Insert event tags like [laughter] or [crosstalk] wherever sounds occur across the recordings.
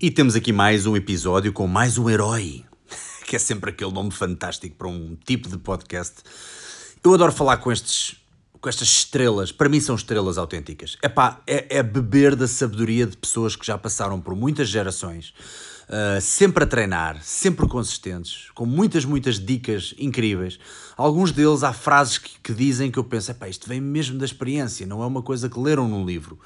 E temos aqui mais um episódio com mais um herói, [laughs] que é sempre aquele nome fantástico para um tipo de podcast. Eu adoro falar com estes com estas estrelas, para mim são estrelas autênticas. Epá, é, é beber da sabedoria de pessoas que já passaram por muitas gerações, uh, sempre a treinar, sempre consistentes, com muitas, muitas dicas incríveis. Alguns deles há frases que, que dizem que eu penso, epá, isto vem mesmo da experiência, não é uma coisa que leram num livro.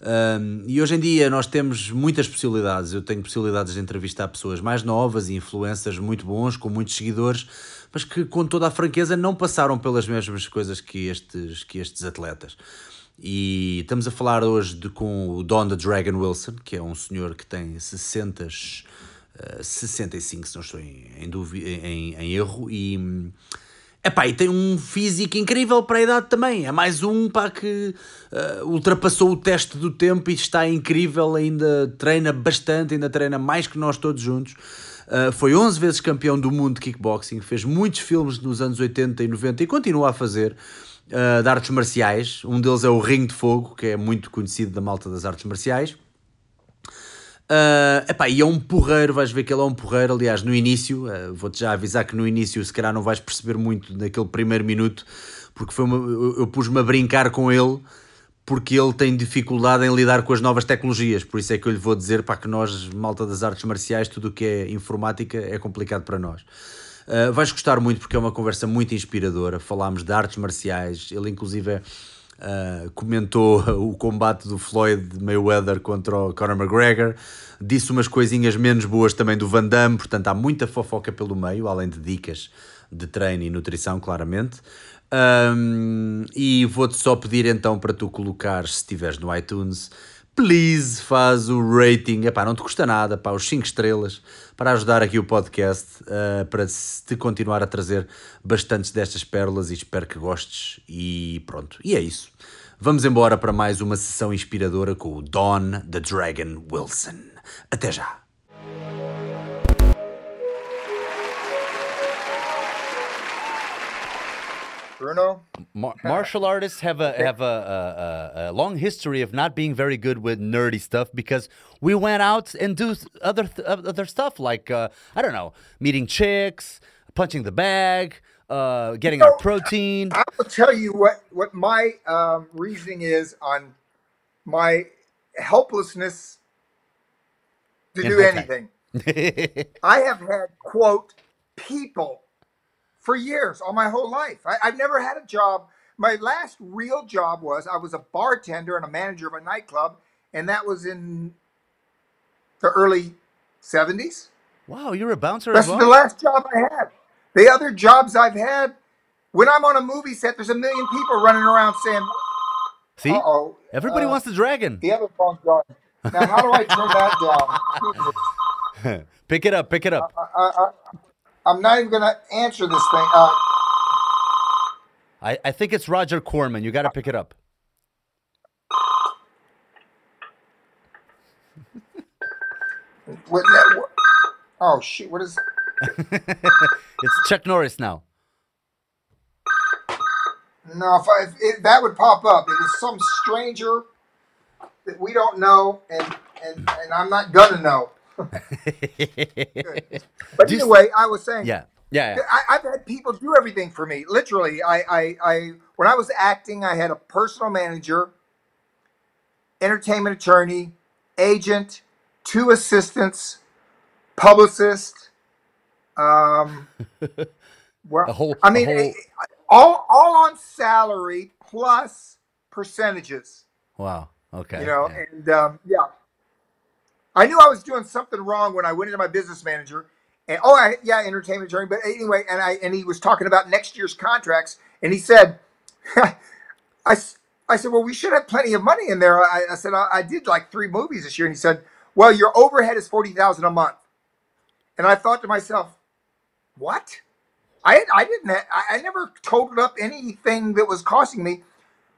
Um, e hoje em dia nós temos muitas possibilidades. Eu tenho possibilidades de entrevistar pessoas mais novas e influencers muito bons, com muitos seguidores, mas que, com toda a franqueza, não passaram pelas mesmas coisas que estes, que estes atletas. E estamos a falar hoje de, com o Don the Dragon Wilson, que é um senhor que tem 60, uh, 65, se não estou em, em, dúvida, em, em erro, e Epá, e tem um físico incrível para a idade também. É mais um pá, que uh, ultrapassou o teste do tempo e está incrível. Ainda treina bastante, ainda treina mais que nós todos juntos. Uh, foi 11 vezes campeão do mundo de kickboxing, fez muitos filmes nos anos 80 e 90 e continua a fazer uh, de artes marciais. Um deles é o Ring de Fogo, que é muito conhecido da malta das artes marciais. Uh, epá, e é um porreiro, vais ver que ele é um porreiro. Aliás, no início, uh, vou-te já avisar que no início, se calhar, não vais perceber muito naquele primeiro minuto, porque foi uma, eu, eu pus-me a brincar com ele, porque ele tem dificuldade em lidar com as novas tecnologias. Por isso é que eu lhe vou dizer para que nós, malta das artes marciais, tudo o que é informática é complicado para nós. Uh, vais gostar muito porque é uma conversa muito inspiradora. Falámos de artes marciais, ele, inclusive, é Uh, comentou o combate do Floyd Mayweather contra o Conor McGregor, disse umas coisinhas menos boas também do Van Damme, portanto há muita fofoca pelo meio, além de dicas de treino e nutrição, claramente. Um, e vou-te só pedir então para tu colocar, se estiveres no iTunes, please faz o rating, epá, não te custa nada, pá, os 5 estrelas, para ajudar aqui o podcast, uh, para te continuar a trazer bastantes destas pérolas e espero que gostes e pronto, e é isso. Vamos embora para mais uma sessão inspiradora com o Don the Dragon Wilson. Até já! Bruno? Mar- martial artists have a [laughs] have a, a, a, long history of not being very good with nerdy stuff because we went out and do other th- other stuff like uh, I don't know, meeting chicks, punching the bag, uh, getting our protein. I will tell you what what my um, reasoning is on my helplessness to do anything. [laughs] I have had quote people for years, all my whole life. I, I've never had a job. My last real job was I was a bartender and a manager of a nightclub, and that was in the early 70s. Wow, you're a bouncer That's well? the last job I had. The other jobs I've had, when I'm on a movie set, there's a million people running around saying, See? "Uh-oh, Everybody uh, wants the dragon. the other phone's going." Now, how do I turn that down? [laughs] pick it up, pick it up. I, I, I'm not even going to answer this thing. Uh, I, I think it's Roger Corman. You got to pick it up. [laughs] what, what, oh shit! What is? [laughs] it's Chuck Norris now. No, if, I, if it, that would pop up. It is some stranger that we don't know, and and, and I'm not gonna know. But anyway, I was saying, Yeah, yeah. yeah. I, I've had people do everything for me. Literally, I, I, I, when I was acting, I had a personal manager, entertainment attorney, agent, two assistants, publicist. Um, [laughs] A whole- I mean, whole- all, all on salary plus percentages. Wow. Okay. You know, yeah. and um, yeah, I knew I was doing something wrong when I went into my business manager. And oh, I, yeah, entertainment attorney. But anyway, and I and he was talking about next year's contracts, and he said, [laughs] I, said, well, we should have plenty of money in there. I, I said, I, I did like three movies this year, and he said, well, your overhead is forty thousand a month. And I thought to myself, what? I I didn't. I, I never totaled up anything that was costing me.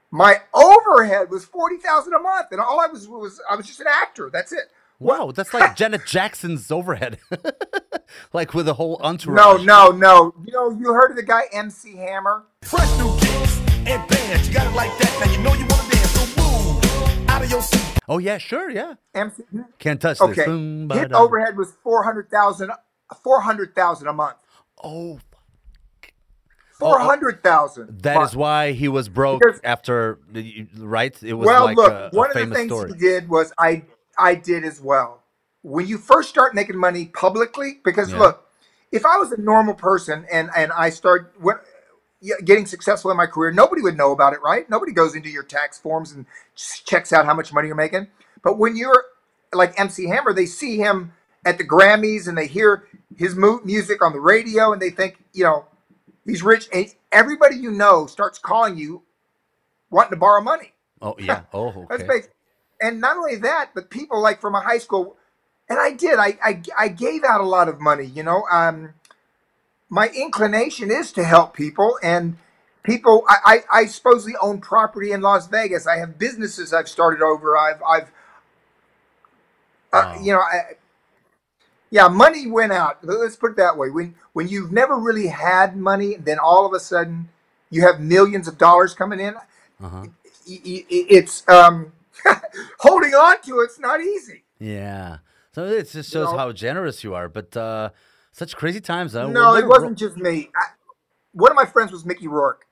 My overhead was forty thousand a month, and all I was was I was just an actor. That's it. Wow, that's like Janet Jackson's overhead. [laughs] like with a whole No, entourage. no, no. no. You know, you heard of the guy MC Hammer? Fresh new kicks and bands, you got it like that. Now you know you wanna dance, so move out of your seat Oh yeah, sure, yeah. MC, Can't touch this. okay. Boom, His overhead was 400,000 400,000 a month. Oh, 400,000. that is why he was broke Because- after, right? It was well, like look, a, a one of the things story. he did was I I did as well. When you first start making money publicly, because Yeah. look, if I was a normal person and and I start yeah, getting successful in my career, nobody would know about it, right? Nobody goes into your tax forms and s- checks out how much money you're making. But when you're like MC Hammer, they see him at the Grammys and they hear his mu- music on the radio and they think, you know, he's rich. And everybody you know starts calling you wanting to borrow money. Oh yeah. [laughs] Oh That's okay. basic. And not only that, but people like from a high school, and I did. I I, I gave out a lot of money. You know, um, my inclination is to help people, and people. I, I I supposedly own property in Las Vegas. I have businesses I've started over. I've I've uh, Wow. you know I. Yeah, money went out. Let's put it that way. When when you've never really had money, then all of a sudden you have millions of dollars coming in y- y- it's um [laughs] holding on to it's not easy. Yeah. So it just shows know? how generous you are. But uh, such crazy times. Huh? no, it wasn't just me. I, one of my friends was Mickey Rourke,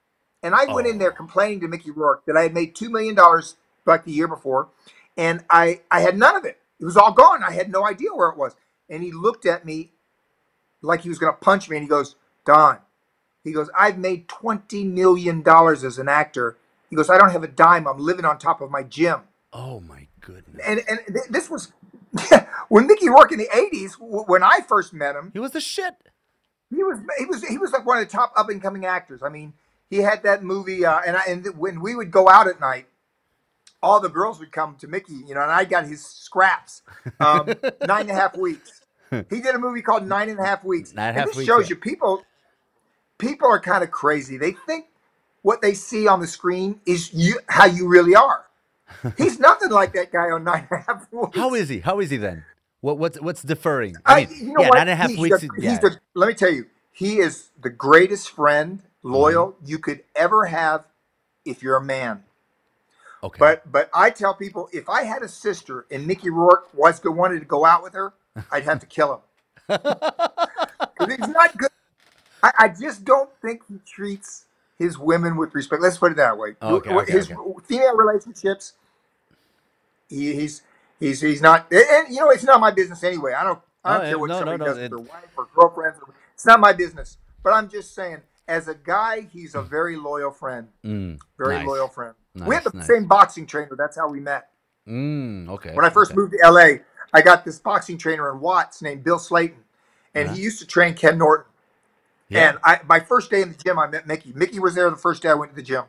and I went in Oh. there complaining to Mickey Rourke that I had made two million dollars like the year before, and I I had none of it. It was all gone. I had no idea where it was. And he looked at me like he was going to punch me, and he goes, "Don," he goes, "I've made twenty million dollars as an actor." He goes, "I don't have a dime. I'm living on top of my gym." Oh my goodness. and and th- this was [laughs] when Mickey Rourke in the '80s. w- When I first met him, He was the shit. he was he was he was like one of the top up and coming actors. I mean, he had that movie, uh, and I, and when we would go out at night, all the girls would come to Mickey, you know, and I got his scraps. Um, [laughs] nine and a half weeks. He did a movie called Nine and a Half Weeks. Nine and Half this Weeks, shows you people people are kind of crazy. They think what they see on the screen is you how you really are. He's nothing like that guy on Nine and a Half Weeks. How is he? How is he then? What what's what's deferring? I, I mean, you know yeah, what? nine and a half he's weeks. The, yeah. the, let me tell you, he is the greatest friend, loyal Mm-hmm. you could ever have if you're a man. okay. But but I tell people, if I had a sister and Mickey Rourke was wanted to go out with her, [laughs] I'd have to kill him. he's not good. I, I just don't think he treats his women with respect. Let's put it that way. Okay, okay, his okay. female relationships, he, he's he's he's not. And, you know, it's not my business anyway. I don't. I don't Oh, care what no, somebody no, does it- with their wife or girlfriends. It's not my business. But I'm just saying, as a guy, he's a very loyal friend. Mm, Very nice. loyal friend. we had the nice. same boxing trainer. That's how we met. Mm, okay. When I first moved to LA, I got this boxing trainer in Watts named Bill Slayton, and Uh-huh. he used to train Ken Norton. Yeah. And I, my first day in the gym, I met Mickey. Mickey was there the first day I went to the gym.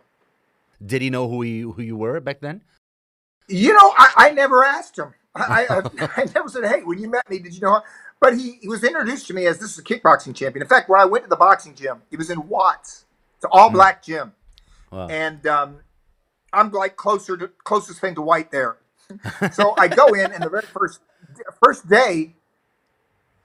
Did he know who you who you were back then? You know, I, I never asked him. I, I, I [laughs] never said, "Hey, when you met me, did you know?" But he, he was introduced to me as this is a kickboxing champion. In fact, when I went to the boxing gym, it was in Watts. It's an all black gym, Wow. and um, I'm like closer to closest thing to white there. [laughs] so I go in, and the very first first day,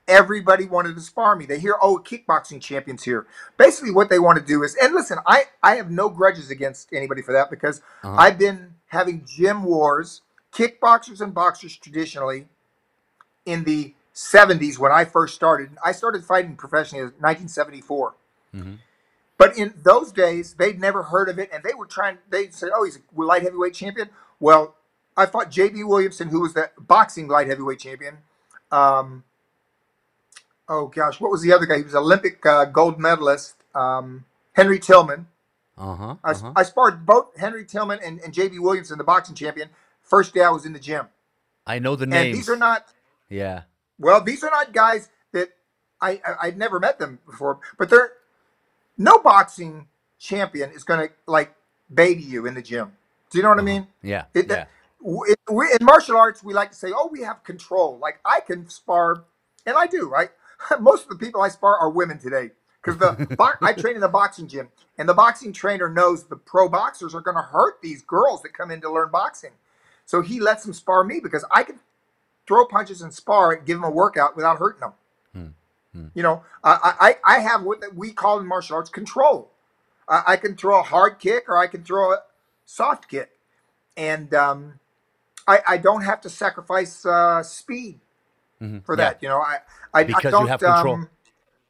everybody wanted to spar me. They hear, "Oh, kickboxing champions here." Basically, what they want to do is, and listen, I I have no grudges against anybody for that because Uh-huh. I've been having gym wars, kickboxers and boxers traditionally, in the 70s when I first started. I started fighting professionally in 1974. Mhm. But in those days, they'd never heard of it, and they were trying. They said, "Oh, he's a light heavyweight champion." Well, I fought J.B. Williamson, who was the boxing light heavyweight champion. Um, oh gosh, what was the other guy? He was Olympic uh, gold medalist. Um, Henry Tillman. Uh huh. I, Uh-huh. I sparred both Henry Tillman and, and J.B. Williamson, the boxing champion. First day I was in the gym, I know the and names. these are not yeah. well, these are not guys that I, I I'd never met them before, but they're no boxing champion is going to like baby you in the gym. Do you know what I mean? Yeah. It- yeah. It- we, in martial arts, we like to say, "Oh, we have control." Like I can spar, and I do. Right? [laughs] Most of the people I spar are women today. Because the [laughs] bo- I train in the boxing gym, and the boxing trainer knows the pro boxers are going to hurt these girls that come in to learn boxing, so he lets them spar me because I can throw punches and spar and give them a workout without hurting them. You know, I, I I have what we call in martial arts control. I, I can throw a hard kick or I can throw a soft kick, and um, I, I don't have to sacrifice uh, speed for Mm-hmm. Yeah. that. You know, I I, Because I you don't, have control. Um,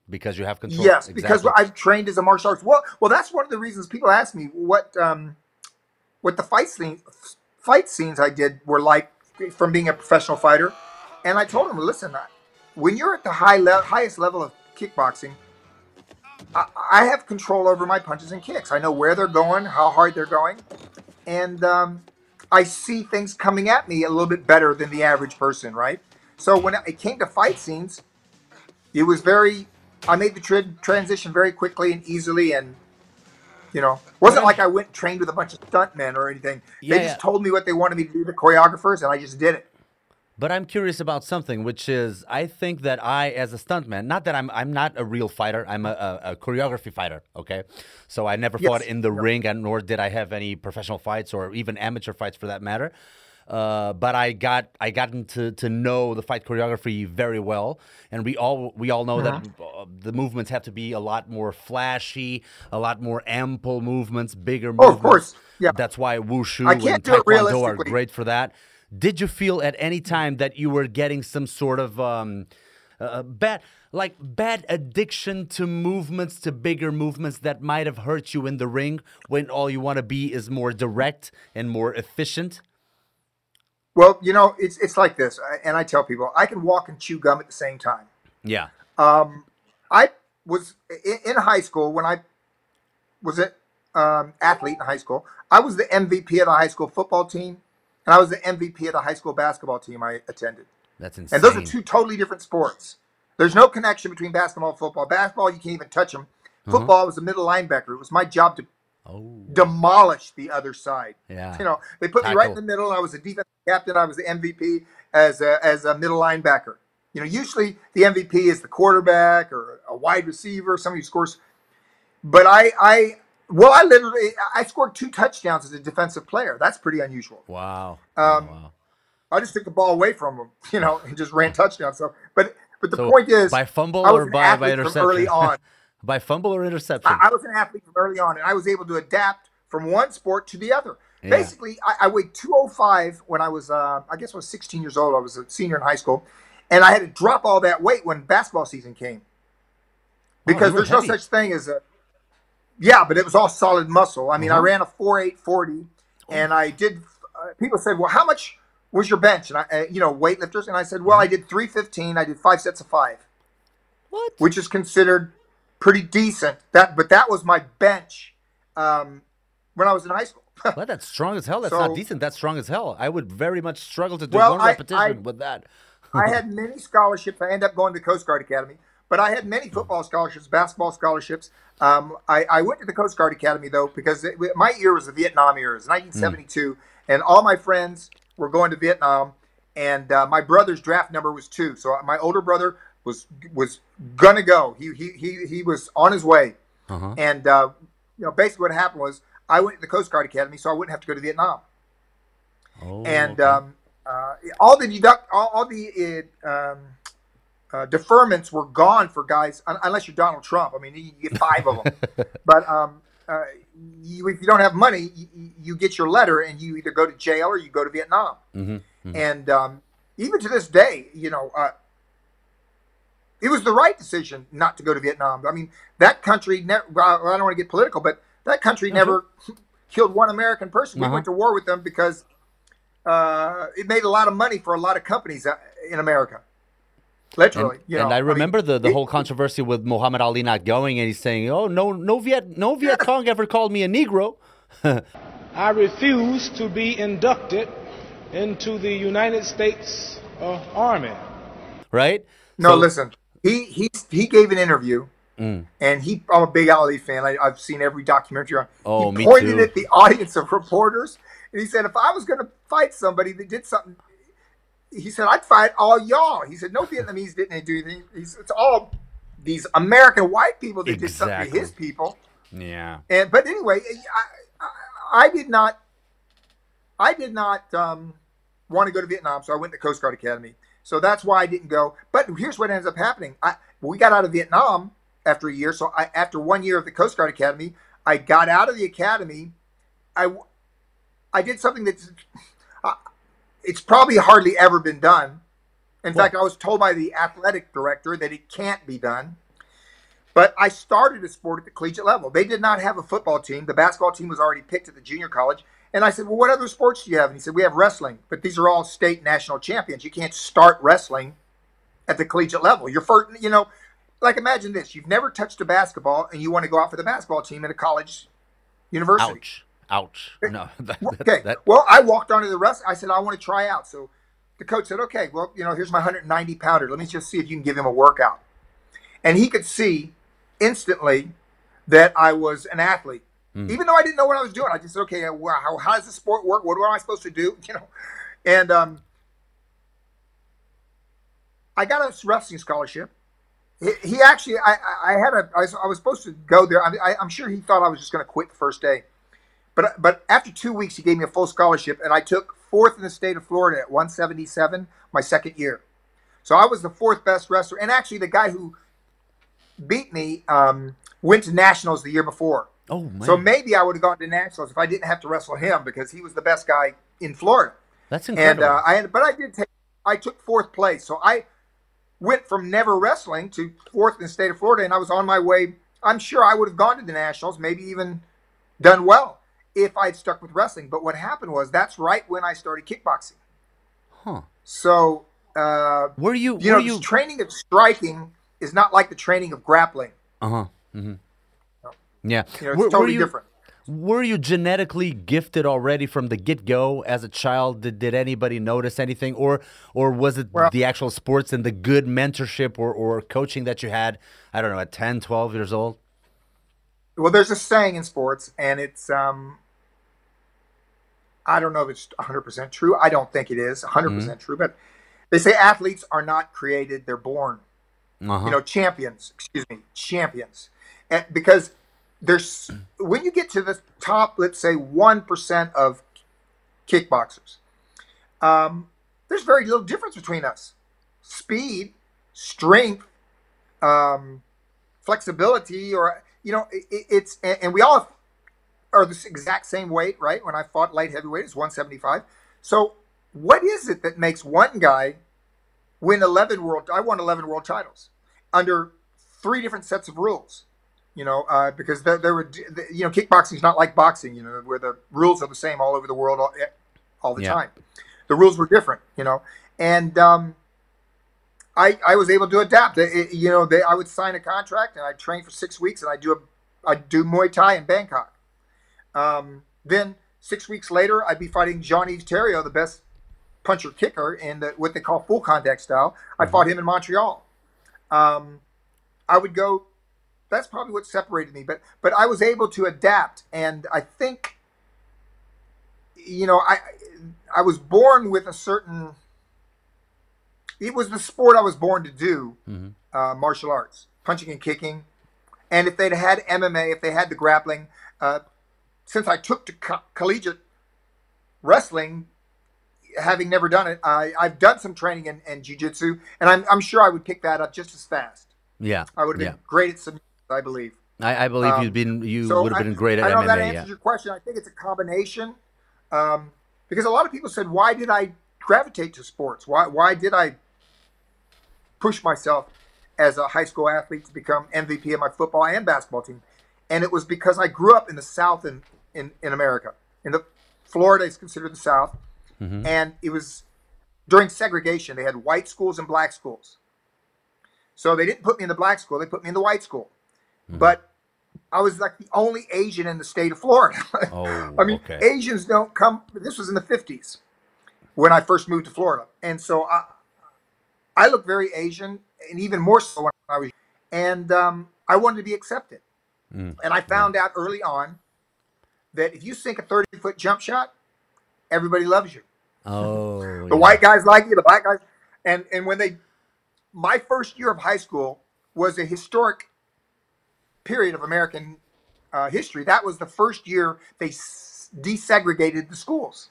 because you have control. yes, because I've trained as a martial arts. Well, well, that's one of the reasons people ask me what um, what the fight scene fight scenes I did were like from being a professional fighter, and I told them, listen, I- when you're at the high le- highest level of kickboxing, I, I have control over my punches and kicks. I know where they're going, how hard they're going, and um, I see things coming at me a little bit better than the average person, right? So when it came to fight scenes, it was very. I made the tra- transition very quickly and easily, and you know, wasn't like I went and trained with a bunch of stuntmen or anything. Yeah, they just yeah. told me what they wanted me to do, the choreographers, and I just did it. But I'm curious about something, which is I think that I, as a stuntman, not that I'm I'm not a real fighter, I'm a, a, a choreography fighter. Okay, so I never Yes. fought in the ring, and nor did I have any professional fights or even amateur fights for that matter. Uh, but I got I gotten to, to know the fight choreography very well, and we all we all know that uh, the movements have to be a lot more flashy, a lot more ample movements, bigger Oh, movements. of course. Yeah. That's why wushu and taekwondo are great for that. Did you feel at any time that you were getting some sort of um, uh, bad, like bad addiction to movements, to bigger movements that might have hurt you in the ring when all you want to be is more direct and more efficient? Well, you know, it's it's like this, and I tell people I can walk and chew gum at the same time. Yeah. Um, I was in, in high school when I was an um, athlete in high school. I was the MVP of the high school football team, and I was the MVP of the high school basketball team I attended. That's insane. And those are two totally different sports. There's no connection between basketball and football. Basketball, you can't even touch them. Football I was a middle linebacker. It was my job to Oh, demolish the other side. yeah. You know, they put me right in the middle. I was a defensive captain. I was the MVP as a, as a middle linebacker. You know, usually the MVP is the quarterback or a wide receiver, somebody who scores. But I, I, well, I literally, I scored two touchdowns as a defensive player. That's pretty unusual. Wow. Um, wow. I just took the ball away from him, [laughs] you know, and just ran touchdowns. So, but, but the So, point is, by fumble or by, by interception? early on. [laughs] by fumble or interception? I, I was an athlete from early on, and I was able to adapt from one sport to the other. Yeah. Basically, I, I weighed 205 when I was, uh, I guess, I was 16 years old. I was a senior in high school, and I had to drop all that weight when basketball season came because Oh, you were there's no such thing as a. Yeah, but it was all solid muscle. I mean, I Uh-huh. ran a 4.840, and I did. Uh, people said, "Well, how much was your bench?" And I, uh, you know, weightlifters, and I said, Mm-hmm. "Well, I did 315. I did five sets of five." what? which is considered pretty decent. That, but that was my bench um, when I was in high school. Well, that's strong as hell. That's So- not decent. That's strong as hell. I would very much struggle to do Well, one I- repetition I- with that. [laughs] I had many scholarships. I ended up going to the Coast Guard Academy, but I had many football scholarships, basketball scholarships. Um, I, I went to the Coast Guard Academy though because it, my year was the Vietnam year, it was 1972, and all my friends were going to Vietnam, and uh, my brother's draft number was two, so my older brother was was gonna go. He he he, he was on his way. Uh-huh. And uh, you know, basically what happened was I went to the Coast Guard Academy, so I wouldn't have to go to Vietnam. Oh, And okay. um, uh, all the deduct, all, all the uh, um, uh, deferments were gone for guys, un- unless you're Donald Trump. I mean, you get five of them. [laughs] but um, uh, you, if you don't have money, you, you get your letter, and you either go to jail or you go to Vietnam. Mhm, mhm. And um, even to this day, you know, uh, it was the right decision not to go to Vietnam. I mean, that country never. I don't want to get political, but that country never killed one American person. We Uh-huh. went to war with them because uh, it made a lot of money for a lot of companies uh, in America. Literally, and, you know. and I mean, remember the, the it- whole controversy with Muhammad Ali not going, and he's saying, "Oh no, no Viet, no [laughs] Viet Cong ever called me a Negro." [laughs] I refuse to be inducted into the United States uh, Army. right? No, So- listen. He he he gave an interview, Mm. and he. I'm a big Ali fan. I, I've seen every documentary on. Oh, he me pointed too. at the audience of reporters, and he said, "If I was going to fight somebody that did something, he said I'd fight all y'all." He said, "No Vietnamese didn't do anything. He's, it's all these American white people that did something to his people." Yeah. And but anyway, I, I, I did not, I did not um, want to go to Vietnam, so I went to Coast Guard Academy. So that's why I didn't go. But here's what ends up happening: I we got out of Vietnam after a year. So I, after one year of the Coast Guard Academy, I got out of the academy. I I did something that's. I- it's probably hardly ever been done. In fact, I was told by the athletic director that it can't be done. But I started a sport at the collegiate level. They did not have a football team. The basketball team was already picked at the junior college. And I said, Well, what other sports do you have? And he said, We have wrestling, but these are all state national champions. You can't start wrestling at the collegiate level. You're first, you know, like imagine this you've never touched a basketball and you want to go out for the basketball team at a college university. Ouch. Ouch. No. [laughs] That, Okay. that- well, I walked onto the rest. I said, I want to try out. So the coach said, okay, well, you know, here's my 190 pounder. Let me just see if you can give him a workout. And he could see instantly that I was an athlete. Even though I didn't know what I was doing, I just said, okay, well, how, how does the sport work? What am I supposed to do? [laughs] You know, and um, I got a wrestling scholarship. He, he actually, I, I had a, I was, I was supposed to go there. I, I, I'm sure he thought I was just going to quit the first day. But but after two weeks, he gave me a full scholarship, and I took fourth in the state of Florida at 177 my second year. So I was the fourth best wrestler, and actually the guy who beat me um, went to nationals the year before. oh, man. So maybe I would have gone to nationals if I didn't have to wrestle him because he was the best guy in Florida. That's And incredible. uh, I, but I did take, I took fourth place. So I went from never wrestling to fourth in the state of Florida, and I was on my way. I'm sure I would have gone to the nationals, maybe even done well if I'd stuck with wrestling. But what happened was that's right when I started kickboxing. huh. So uh, Were you, you were know, you, training of striking is not like the training of grappling. uh-huh. Mm-hmm. Yeah. You know, it's Were- were totally you- different. Were you genetically gifted already from the get go as a child? Did, did anybody notice anything, or or was it Well- the actual sports and the good mentorship or, or coaching that you had? I don't know, at 10, 12 years old. Well, there's a saying in sports, and it's um, I don't know if it's 100% true. I don't think it is 100% true, but they say athletes are not created; they're born. Uh-huh. You know, champions. Excuse me, champions, and because there's when you get to the top, let's say one percent of kickboxers, um, there's very little difference between us. Speed, strength, um, flexibility, or you know, it, it- it's and, and we all are the exact same weight, right? When I fought light heavyweight, it's 175. So, what is it that makes one guy win 11 world? I won 11 world titles under three different sets of rules. You know, uh, because there, there were, you know, kickboxing is not like boxing. You know, where the rules are the same all over the world all, all the Yeah. time. The rules were different. You know, and um, I I was able to adapt. It- it- you know, they, I would sign a contract and I'd train for six weeks and I do a I do Muay Thai in Bangkok. Um, then six weeks later, I'd be fighting Johnny Terrio, the best puncher kicker in the, what they call full contact style. I fought him in Montreal. Um, I would go. That's probably what separated me, but but I was able to adapt, and I think, you know, I I was born with a certain. It was the sport I was born to do, uh, martial arts, punching and kicking, and if they'd had MMA, if they had the grappling, uh, since I took to co- collegiate wrestling, having never done it, I, I've done some training in, in jiu-jitsu, and I'm, I'm sure I would pick that up just as fast. Yeah. I would have yeah. been great at submission, I believe. I, I believe Um, you'd been you So would have been great at I know if that MMA. answers Yeah. your question. I think it's a combination, um, because a lot of people said, "Why did I gravitate to sports? Why why did I push myself as a high school athlete to become MVP of my football and basketball team?" And it was because I grew up in the South in in, in America. In the Florida is considered the South, and it was during segregation. They had white schools and black schools. So they didn't put me in the black school; they put me in the white school. But I was like the only Asian in the state of Florida. [laughs] Oh, I mean, okay. Asians don't come. This was in the fifties when I first moved to Florida, and so I, I look very Asian, and even more so when I was. And um, I wanted to be accepted, Mm. and I found out early on that if you sink a thirty-foot jump shot, everybody loves you. Oh, The yeah. white guys like you, the black guys, and and when they, my first year of high school was a historic period of American uh, history. That was the first year they s- desegregated the schools.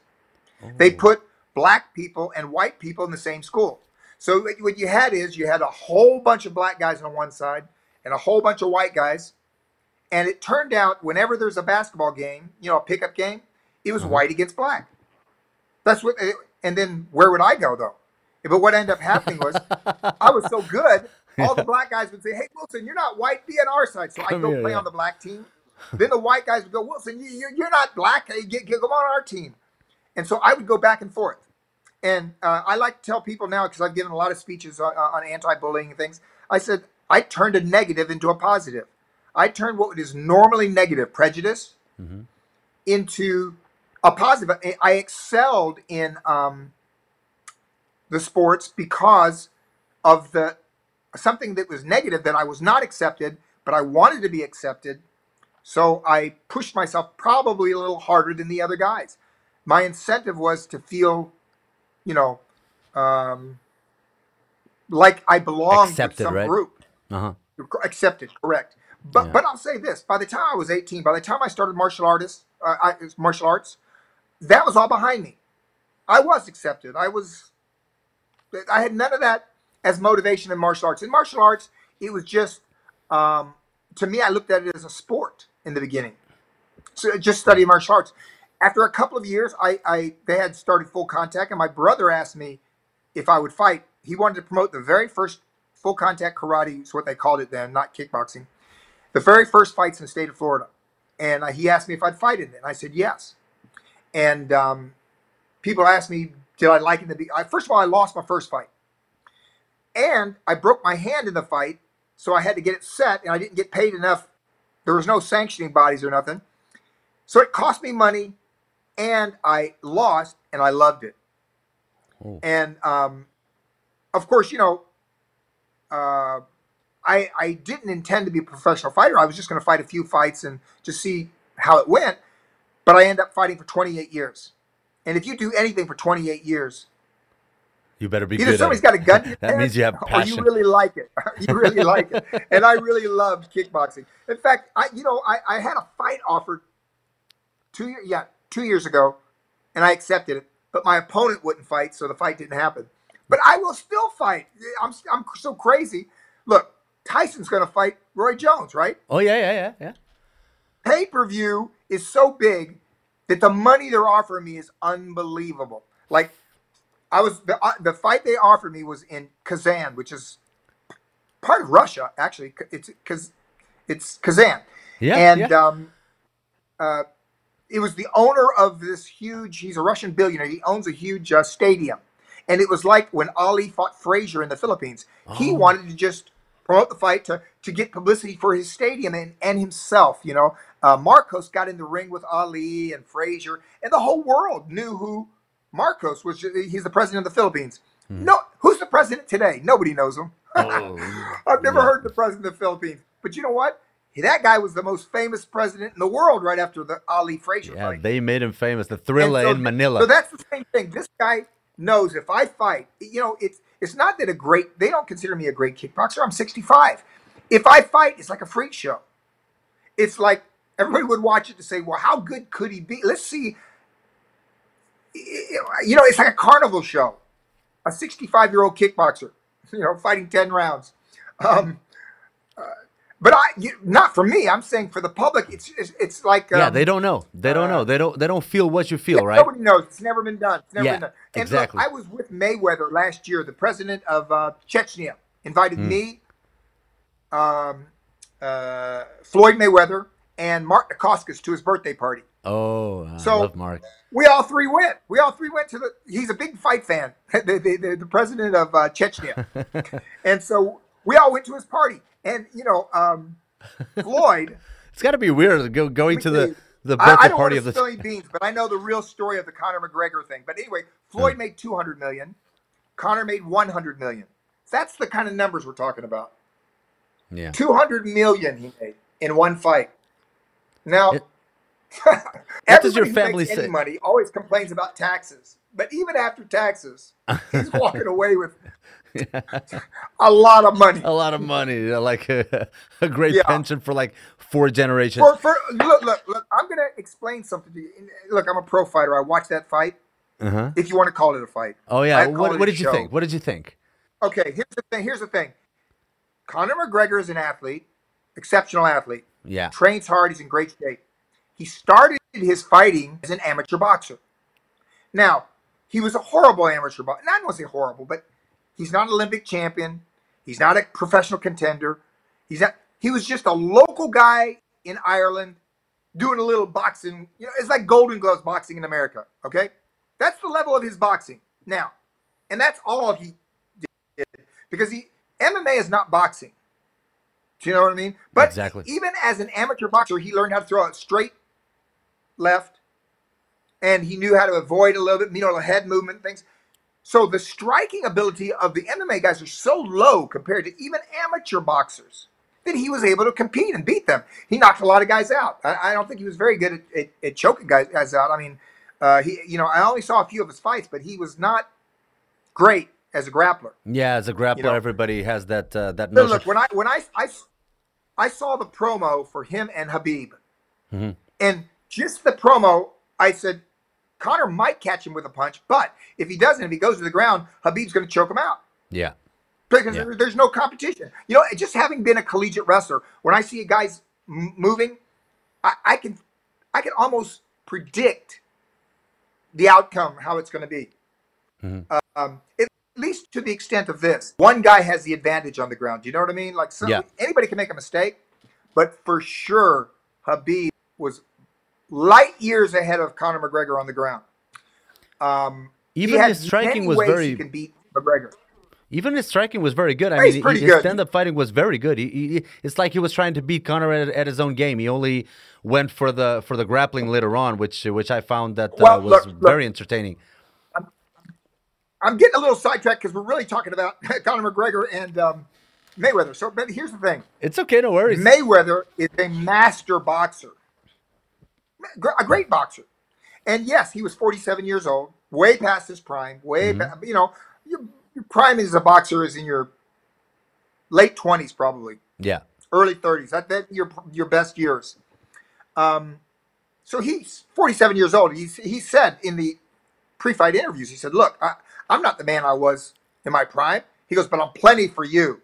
They Oh. put black people and white people in the same school. So what- what you had is you had a whole bunch of black guys on one side and a whole bunch of white guys. And it turned out whenever there's a basketball game, you know, a pickup game, it was white against black. That's what, and then where would I go though? But what ended up happening was [laughs] I was so good, all the black guys would say, "Hey Wilson, you're not white. Be on our side." So I'd Come [laughs] go here, play yeah. on the black team. Then the white guys would go, "Wilson, you, you're, you're not black. Hey, get, get, come on our team." And so I would go back and forth. And uh, I like to tell people now because I've given a lot of speeches on, on anti-bullying and things. I said I turned a negative into a positive. I turned what is normally negative, prejudice, into a positive. I- I excelled in um, the sports because of the something that was negative that I was not accepted, but I wanted to be accepted. So I pushed myself probably a little harder than the other guys. My incentive was to feel, you know, um, like I belonged Accepted, some right? group Uh huh. accepted correct but Yeah. but i'll say this by the time i was 18 by the time i started martial artists uh, I, martial arts that was all behind me i was accepted i was i had none of that as motivation in martial arts. In martial arts it was just um, to me i looked at it as a sport in the beginning. So just studying martial arts. After a couple of years I, I they had started full contact and my brother asked me if i would fight. He wanted to promote the very first full contact karate is what they called it then not kickboxing the very first fights in the state of florida. And uh, he asked me if i'd fight in it and i said yes. And um, people asked me did i like it To be- I, first of all i lost my first fight and i broke my hand in the fight so i had to get it set and i didn't get paid enough there was no sanctioning bodies or nothing so it cost me money and i lost and i loved it Oh. and um, of course you know uh, I, I didn't intend to be a professional fighter. I was just going to fight a few fights and just see how it went. But I ended up fighting for 28 years. And if you do anything for 28 years, You better be either somebody's got a gun to your [laughs] That head, means you have or you really like it. [laughs] you really [laughs] like it. And I really loved kickboxing. In fact, I you know I, I had a fight offered two years yeah two years ago, and I accepted it. But my opponent wouldn't fight, so the fight didn't happen. But I will still fight. I'm I'm so crazy. Look, Tyson's going to fight Roy Jones, right? Oh yeah, yeah, yeah, yeah. pay per view is so big that the money they're offering me is unbelievable. Like, I was the uh, the fight they offered me was in Kazan, which is part of Russia. Actually, it's because it's Kazan, Yeah, and yeah. um, uh, it was the owner of this huge. He's a Russian billionaire. He owns a huge uh, stadium, and it was like when Ali fought Frazier in the Philippines. He Oh. wanted to just promote the fight to to get publicity for his stadium and and himself. You know, uh, Marcos got in the ring with Ali and Frazier, and the whole world knew who Marcos was. He's the president of the Philippines. No, who's the president today? Nobody knows him. Hmm. [laughs] Oh, I've never yeah. heard the president of the Philippines. But you know what? That guy was the most famous president in the world right after the Ali Frazier Yeah, fight. they made him famous. The Thrilla so- in Manila. So that's the same thing. This guy knows if I fight, you know, it's it's not that a great they don't consider me a great kickboxer. I'm 65. If I fight, it's like a freak show. It's like everybody would watch it to say, well, how good could he be? Let's see. You know, it's like a carnival show. A 65 year old kickboxer, [laughs] you know, fighting 10 rounds. Um, uh, but I, you, not for me. I'm saying for the public, it's it's, it's like yeah, um, they don't know. They don't uh, know. They don't. They don't feel what you feel, yeah, right? Nobody knows. It's never been done. It's never Yeah, been done. And exactly. look, I was with Mayweather last year. The president of uh, Chechnya invited Hmm. me, um, uh, Floyd Mayweather, and Mark Dacascos to his birthday party. Oh, I So- love Mark. We all three went. We all three went to the. He's a big fight fan. [laughs] the, the, the, the president of uh, Chechnya, [laughs] and so we all went to his party. And you know, um, Floyd. [laughs] It's got to be weird go going to the the birthday I, I don't party want of the. beans, but I know the real story of the Conor McGregor thing. But anyway, Floyd made 200 million. Conor made 100 million. That's the kind of numbers we're talking about. Yeah. 200 million he made in one fight. Now, It- [laughs] What does your family say? money always complains about taxes. But even after taxes, he's [laughs] walking away with [laughs] a lot of money. a lot of money, uh, like a, a great Yeah. pension for like four generations. For, for, look, look, look, I'm going to explain something to you. Look, I'm a pro fighter. I watched that fight, Uh-huh. if you want to call it a fight. Oh yeah. What, what did you show. think? What did you think? Okay, here's the thing. Here's the thing. Conor McGregor is an athlete, exceptional athlete. Yeah. Trains hard. He's in great shape. He started his fighting as an amateur boxer. Now, he was a horrible amateur boxer. Not want to say horrible, but he's not an Olympic champion. He's not a professional contender. He's not. He was just a local guy in Ireland doing a little boxing. You know, it's like Golden Gloves boxing in America. Okay, that's the level of his boxing now, and that's all he did because he MMA is not boxing. Do you know what I mean? But Exactly. even as an amateur boxer, he learned how to throw a straight left, and he knew how to avoid a little bit, you know, the head movement things. So the striking ability of the MMA guys are so low compared to even amateur boxers that he was able to compete and beat them. He knocked a lot of guys out. I, I don't think he was very good at, at, at choking guys, guys out. I mean, uh, he, you know, I only saw a few of his fights, but he was not great as a grappler. Yeah, as a grappler, know- everybody has that uh, that notion. look, when I when I, I I saw the promo for him and Khabib, and just the promo, I said Conor might catch him with a punch, but if he doesn't, if he goes to the ground, Khabib's going to choke him out yeah, because Yeah. there's no competition. You know, just having been a collegiate wrestler, when I see a guy's m- moving, I, I can I can almost predict the outcome, how it's going to be. Um, at least to the extent of this, one guy has the advantage on the ground. Do you know what I mean? Like, some, Yeah. anybody can make a mistake, but for sure, Khabib was light years ahead of Conor McGregor on the ground. Um, Even his striking was very- He can beat McGregor. even his striking was very good. I he's mean, pretty his good. stand-up fighting was very good. He, he, it's like he was trying to beat Conor at, at his own game. He only went for the for the grappling later on, which which I found that uh, Well, was look, look. very entertaining. I'm getting a little sidetracked because we're really talking about [laughs] Conor McGregor and um, Mayweather. So, but here's the thing: It's okay, no worries. Mayweather is a master boxer, a great boxer, and yes, he was 47 years old, way past his prime. Way, pa- you know, your, your prime as a boxer is in your late 20s, probably yeah, early 30s. That that your your best years. Um, so he's 47 years old. He's, he said in the pre-fight interviews, he said, "Look, I, I'm not the man I was in my prime." He goes, "But I'm plenty for you."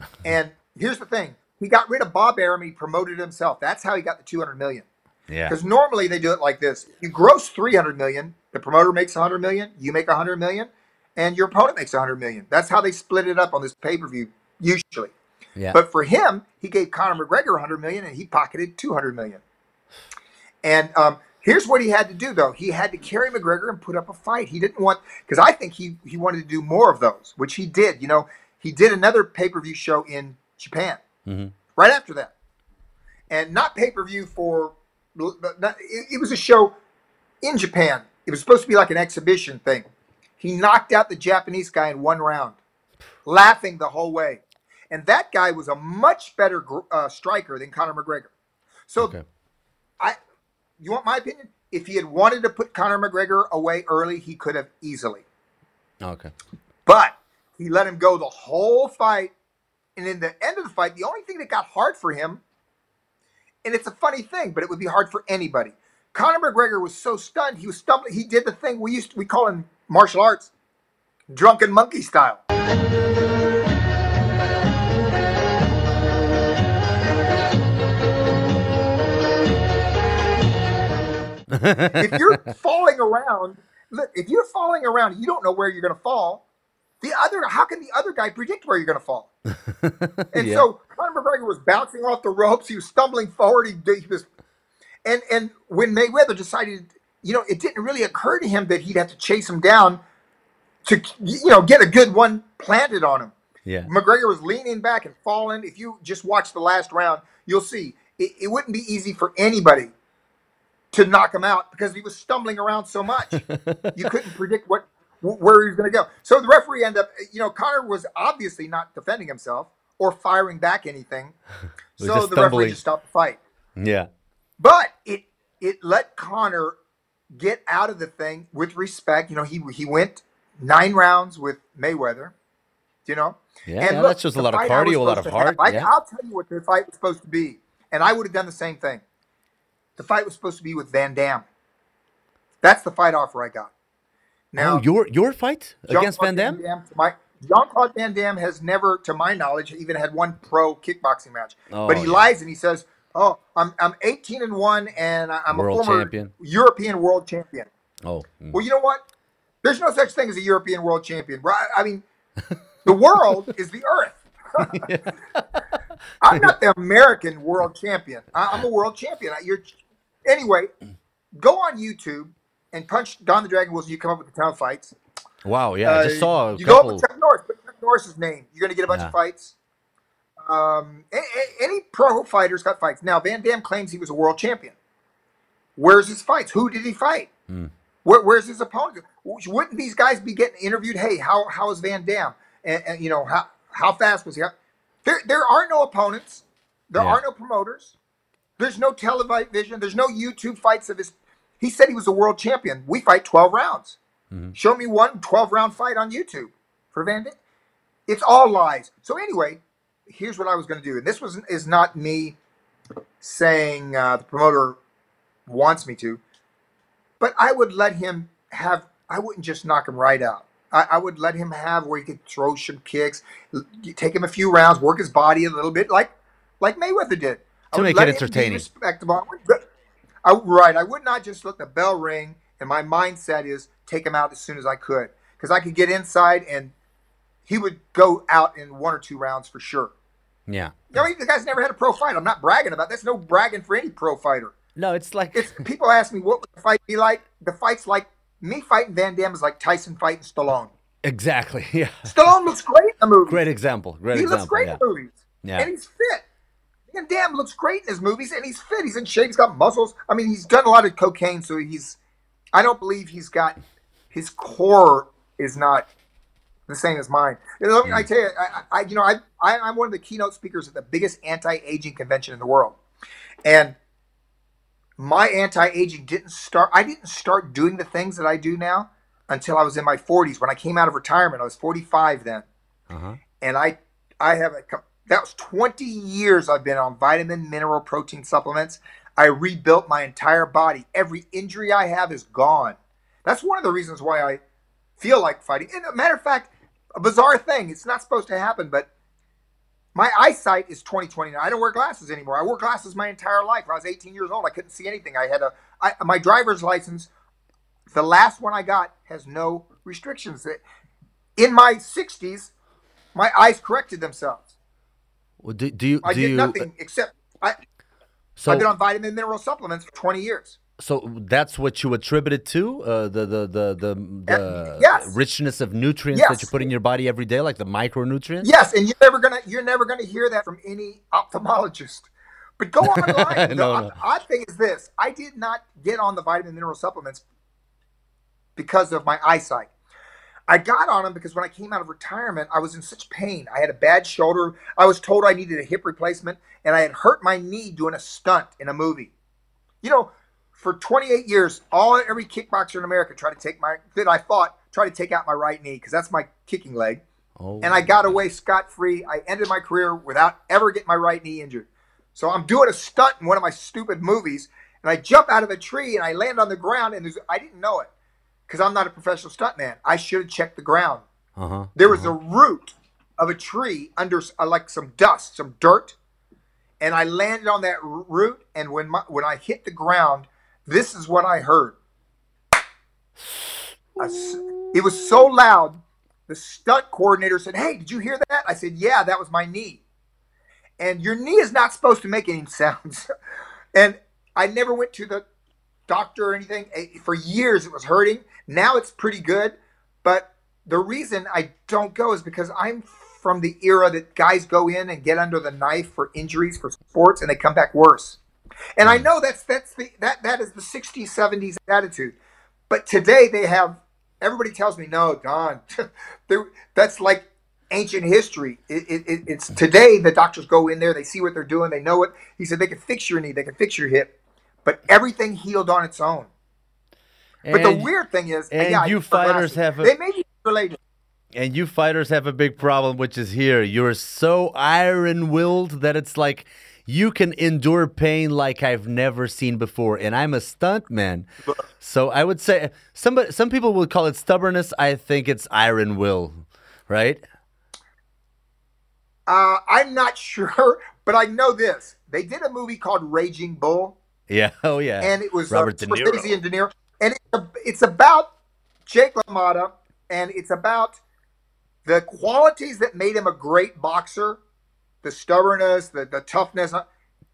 [laughs] And here's the thing: he got rid of Bob Arum. He promoted himself. That's how he got the 200 million. Yeah, Because normally they do it like this: you gross 300 million, the promoter makes 100 million, you make 100 million, and your opponent makes 100 million. That's how they split it up on this pay-per-view usually. yeah. But for him, he gave Conor McGregor 100 million and he pocketed 200 million. And um, here's what he had to do, though. He had to carry McGregor and put up a fight. He didn't want because I think he he wanted to do more of those, which he did. You know, he did another pay per view show in Japan right after that, and not pay per view for. It was a show in Japan. It was supposed to be like an exhibition thing. He knocked out the Japanese guy in one round, laughing the whole way. And that guy was a much better uh, striker than Conor McGregor. So, Okay. I, you want my opinion? If he had wanted to put Conor McGregor away early, he could have easily. okay. But he let him go the whole fight. And in the end of the fight, the only thing that got hard for him, and it's a funny thing, but it would be hard for anybody. Conor McGregor was so stunned, he was stumbling. He did the thing we used to, we call in martial arts drunken monkey style. if you're [laughs] falling around, look, if you're falling around, you don't know where you're going to fall. The other, how can the other guy predict where you're going to fall? [laughs] And Yeah. so Conor McGregor was bouncing off the ropes. He was stumbling forward. He, he was, and and when Mayweather decided, you know, it didn't really occur to him that he'd have to chase him down to, you know, get a good one planted on him. Yeah. McGregor was leaning back and falling. If you just watch the last round, you'll see it, it wouldn't be easy for anybody to knock him out because he was stumbling around so much. [laughs] you couldn't predict what wh- where he was going to go. So the referee ended up, you know, Conor was obviously not defending himself or firing back anything. was [laughs] so just the referee stumbling. just stopped the fight. Yeah. But it it let Conor get out of the thing with respect. You know, he he went nine rounds with Mayweather. You know, Yeah, yeah, that's just a the lot of fight I was cardio, a lot supposed of to have- heart, I, yeah. I'll tell you what the fight was supposed to be, and I would have done the same thing. The fight was supposed to be with Van Damme. That's the fight offer I got. Now, oh, your your fight against Van Jean-Claude Damme? my Jean Claude Van Damme has never, to my knowledge, even had one pro kickboxing match. Oh, but he yeah. lies and he says, "Oh, I'm I'm 18 and one, and I'm World a former champion. European world champion." Oh, mm. Well, you know what? There's no such thing as a European world champion. Right? I mean, [laughs] the world is the earth. [laughs] I'm not the American world champion. I- I'm a world champion. You're anyway. Go on YouTube and punch Don the Dragon Wilson. You come up with the town fights. Wow, yeah, I just Uh, saw a you go up couple. with Chuck Norris. Put Chuck Norris's name. You're going to get a bunch Yeah. of fights. Um, a- a- any pro fighter's got fights. Now Van Damme claims he was a world champion. Where's his fights? Who did he fight? Hmm. Where, where's his opponent? Wouldn't these guys be getting interviewed? Hey, how how is Van Damme? And, and you know how how fast was he? There there are no opponents. There Yeah. are no promoters. There's no television. There's no YouTube fights of his. He said he was a world champion. We fight 12 rounds. Mm-hmm. Show me one 12 round fight on YouTube for Van. It's all lies. So anyway, here's what I was going to do, and this was is not me saying uh, the promoter wants me to, but I would let him have. I wouldn't just knock him right out. I, I would let him have where he could throw some kicks, l- take him a few rounds, work his body a little bit, like like Mayweather did. I To make it entertaining. respectable. I would- I, right. I would not just let the bell ring, and my mindset is take him out as soon as I could, because I could get inside and he would go out in one or two rounds for sure. Yeah. I mean, the guy's never had a pro fight. I'm not bragging about. That's no bragging for any pro fighter. No, it's like It's people ask me what would the fight be like. The fight's like me fighting Van Damme is like Tyson fighting Stallone. exactly. [laughs] Yeah. Stallone looks great in the movie. Great example. Great he example. looks great yeah. in the movies. Yeah. And he's fit. Van Damme looks great in his movies, and he's fit. He's in shape. He's got muscles. I mean, he's done a lot of cocaine, so he's. I don't believe he's got. His core is not the same as mine. You know, me- I tell you, I, I you know, I, I I'm one of the keynote speakers at the biggest anti-aging convention in the world, and my anti-aging didn't start. I didn't start doing the things that I do now until I was in my 40s. When I came out of retirement, I was 45 then Uh-huh. and I I have a that was 20 years I've been on vitamin, mineral, protein supplements. I rebuilt my entire body. Every injury I have is gone. That's one of the reasons why I feel like fighting. And a matter of fact, a bizarre thing. It's not supposed to happen, but my eyesight is 20/20. I don't wear glasses anymore. I wore glasses my entire life. When I was 18 years old, I couldn't see anything. I had a I, my driver's license. The last one I got has no restrictions. In my 60s, my eyes corrected themselves. Well, do, do you I do did you nothing except I, so I've been on vitamin mineral supplements for 20 years. so that's what you attribute it to uh, the the the the, the yes. richness of nutrients that you put in your body every day, like the micronutrients. Yes, and you're never gonna you're never gonna hear that from any ophthalmologist. But go [laughs] online. the No, no. odd thing is this: I did not get on the vitamin mineral supplements because of my eyesight. I got on them because when I came out of retirement, I was in such pain. I had a bad shoulder. I was told I needed a hip replacement, and I had hurt my knee doing a stunt in a movie. You know, for 28 years, all every kickboxer in America tried to take my that I fought tried to take out my right knee because that's my kicking leg Oh, and I got away scot free. I ended my career without ever getting my right knee injured. So I'm doing a stunt in one of my stupid movies, and I jump out of a tree and I land on the ground, and there's, I didn't know it because I'm not a professional stuntman. I should have checked the ground. uh-huh. There was a root of a tree under uh, like some dust, some dirt, and I landed on that root. And when my, when I hit the ground, this is what I heard. It was so loud. The stunt coordinator said, "Hey, did you hear that?" I said, "Yeah, that was my knee." And your knee is not supposed to make any [laughs] sounds. and I never went to the doctor or anything. Eh, For years, it was hurting. Now it's pretty good. But the reason I don't go is because I'm from the era that guys go in and get under the knife for injuries for sports, and they come back worse. And I know that's that's the that that is the 60s, 70s attitude. But today they have everybody tells me no, Don. [laughs] That's like ancient history. It, it, it's today the doctors go in there, they see what they're doing, they know it. he said. They can fix your knee, they can fix your hip, but everything healed on its own. But the weird thing is, and yeah, you fighters have a- they may be related. And you fighters have a big problem, which is here. You're so iron willed that it's like you can endure pain like I've never seen before. And I'm a stunt man. So I would say somebody some people would call it stubbornness. I think it's iron will, right? Uh, I'm not [laughs] sure, but I know this. They did a movie called Raging Bull. Yeah. [laughs] Oh yeah. and it was Robert uh, De Niro. Scorsese and De Niro, and it's, a, it's about Jake LaMotta, and it's about the qualities that made him a great boxer, the stubbornness, the, the toughness, uh,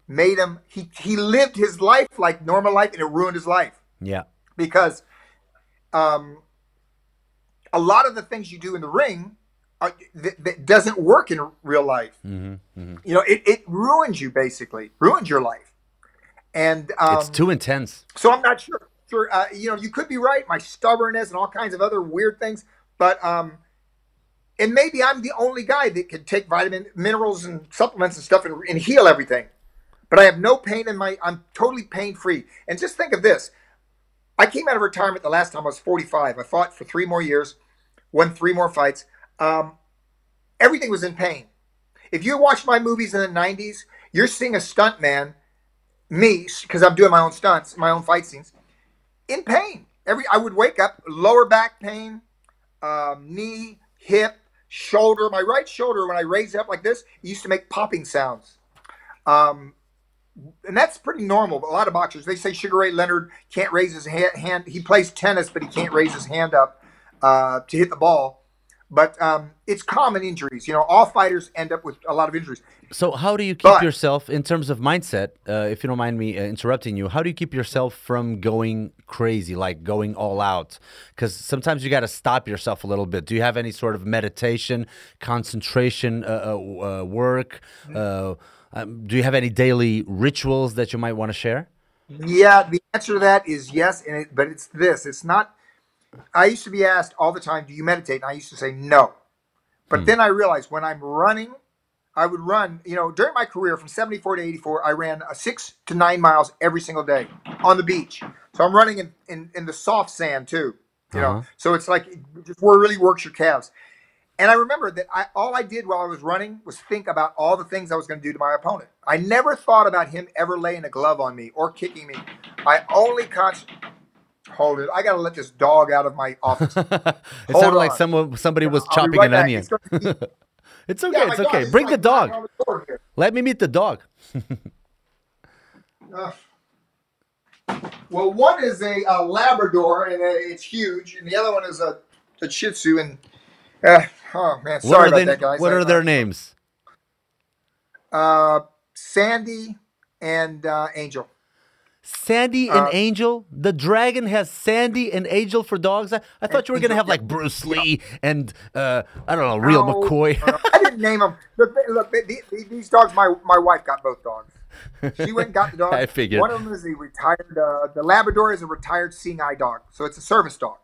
made him. He he lived his life like normal life, and it ruined his life Yeah. because um, a lot of the things you do in the ring are, that, that doesn't work in real life. You know, it, it ruins you basically, ruins your life. And um, it's too intense. so I'm not sure. Sure, uh, you know, you could be right. My stubbornness and all kinds of other weird things, but um, and maybe I'm the only guy that could take vitamin, minerals, and supplements and stuff and, and heal everything. But I have no pain in my. I'm totally pain free. And just think of this: I came out of retirement the last time I was 45. I fought for three more years, won three more fights. Um, everything was in pain. If you watch my movies in the 90s, you're seeing a stunt man, me, because I'm doing my own stunts, my own fight scenes, in pain. Every I would wake up, lower back pain, um, knee, hip, shoulder. My right shoulder, when I raised up like this, used to make popping sounds. Um, and that's pretty normal. But a lot of boxers, they say Sugar Ray Leonard can't raise his hand he plays tennis, but he can't raise his hand up uh, to hit the ball. But um, it's common injuries. You know, all fighters end up with a lot of injuries. So how do you keep But- yourself in terms of mindset? Uh, if you don't mind me uh, interrupting you, how do you keep yourself from going crazy, like going all out? Because sometimes you got to stop yourself a little bit. Do you have any sort of meditation, concentration uh, uh, uh, work? Uh, um, do you have any daily rituals that you might want to share? Yeah, the answer to that is yes, and it, but it's this. It's not. I used to be asked all the time, "Do you meditate?" And I used to say no. But then I realized when I'm running, I would run. You know, during my career from '74 to '84, I ran a six to nine miles every single day on the beach. So I'm running in in, in the soft sand too. You know, Uh-huh. so it's like it just where it really works your calves. And I remember that I, all I did while I was running was think about all the things I was going to do to my opponent. I never thought about him ever laying a glove on me or kicking me. I only con- hold it. I got to let this dog out of my [laughs] office. it Hold sounded like someone somebody was chopping right an back. onion. Gonna [laughs] It's okay. Yeah, it's okay. Bring the dog. the. Let me meet the dog. [laughs] Uh, well, one is a, uh Labrador and uh, it's huge, and the other one is a, a Shih Tzu. And uh, oh man, What sorry are about they? that, guys. What are their names? Uh, Sandy and uh, Angel. Sandy Uh, and Angel. The dragon has Sandy and Angel for dogs. I, I thought you were gonna have like. Bruce Lee and uh, I don't know, Real No, McCoy. no, I didn't name them. Look, look they- these dogs. My my wife got both dogs. She went and got the [laughs] dog. I figured. One of them is a retired. Uh, the Labrador is a retired seeing eye dog, so it's a service dog.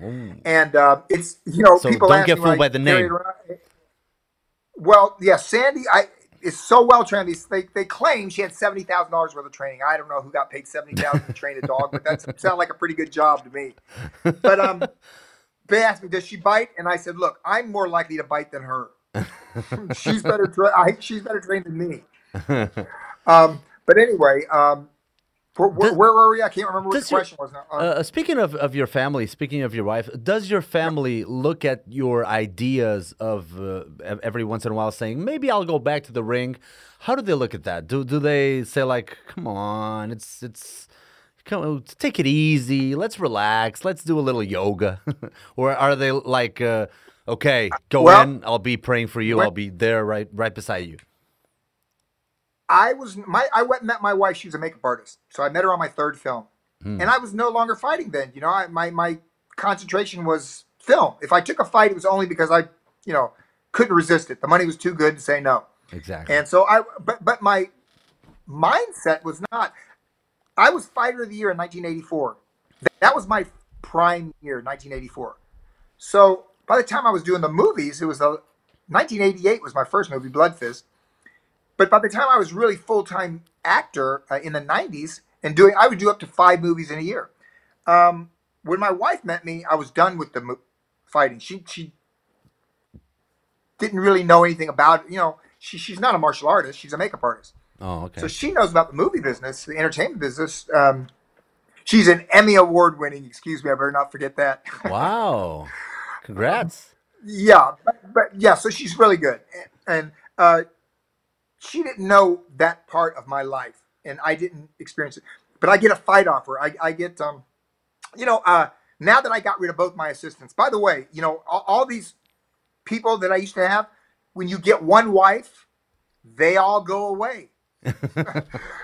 And uh, it's you know So people don't ask get me fooled by the name. Well, yeah, Sandy, I is so well trained. They, they claim she had seventy thousand dollars worth of training. I don't know who got paid seventy thousand to train a dog, but that sounded like a pretty good job to me. But um, they asked me, "Does she bite?" And I said, "Look, I'm more likely to bite than her. [laughs] she's better. Tra- I, she's better trained than me." Um, but anyway, um, where, where, where were we? I can't remember what the your- question was. now. Um, Uh, speaking of, of your family, speaking of your wife, does your family look at your ideas of uh, every once in a while saying maybe I'll go back to the ring? How do they look at that? Do do they say like, come on, it's it's come take it easy, let's relax, let's do a little yoga, [laughs] or are they like, uh, okay, go Well, in, I'll be praying for you, when- I'll be there right right beside you. I was my I went and met my wife. She was a makeup artist, so I met her on my third film, hmm. and I was no longer fighting then. You know, I, my my concentration was film. If I took a fight, it was only because I, you know, couldn't resist it. The money was too good to say no, Exactly. and so I. But but my mindset was not. I was fighter of the year in 1984. That was my prime year, 1984. So by the time I was doing the movies, it was a 1988 was my first movie, Blood Fist. But by the time I was really full time actor uh, in the 90s and doing, I would do up to five movies in a year. Um, when my wife met me, I was done with the mo- fighting. She she didn't really know anything about it. You know, she, she's not a martial artist; she's a makeup artist. oh, okay. So she knows about the movie business, the entertainment business. Um, she's an Emmy award winning. Excuse me, I better not forget that. [laughs] wow. Congrats. yeah, but, but yeah, so she's really good, and, and uh, she didn't know that part of my life, and I didn't experience it. But I get a fight offer. I, I get, um, you know, uh, now that I got rid of both my assistants, by the way, you know, all, all these people that I used to have, when you get one wife, they all go away. [laughs]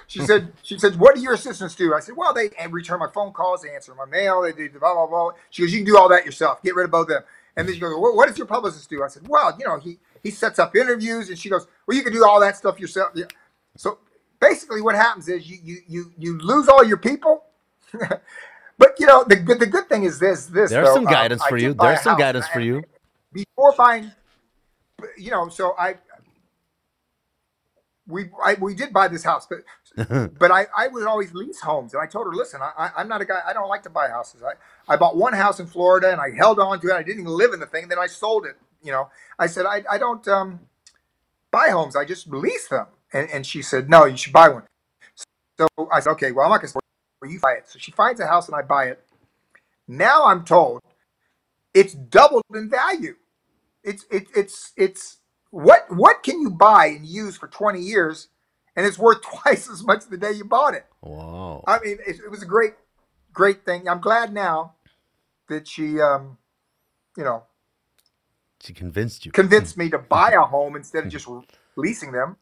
she said, she said, what do your assistants do? I said, well, they return my phone calls, they answer my mail, they do blah, blah, blah. She goes, you can do all that yourself. Get rid of both of them. And then she goes, what, what does your publicist do? I said, well, you know, he, he sets up interviews and she goes, well, you can do all that stuff yourself. Yeah. So basically what happens is you, you, you, you lose all your people. [laughs] but you know, the good, the good thing is this, this, There's though, some um, guidance for you. There's some guidance for you. before buying, you know, so I, we I, we did buy this house, but [laughs] but I, I would always lease homes, and I told her, listen, I, I- I'm not a guy. I don't like to buy houses. I, I bought one house in Florida, and I held on to it. I didn't even live in the thing. Then I sold it. You know, I said I, I don't um, buy homes. I just lease them. And and she said, no, you should buy one. So I said, okay, well I'm not gonna support you. You buy it. So she finds a house, and I buy it. Now I'm told it's doubled in value. It's it, it's it's what what can you buy and use for 20 years and it's worth [laughs] twice as much the day you bought it Wow. i mean it, it was a great great thing i'm glad now that she um you know She convinced you. convinced [laughs] me to buy a home instead of just leasing them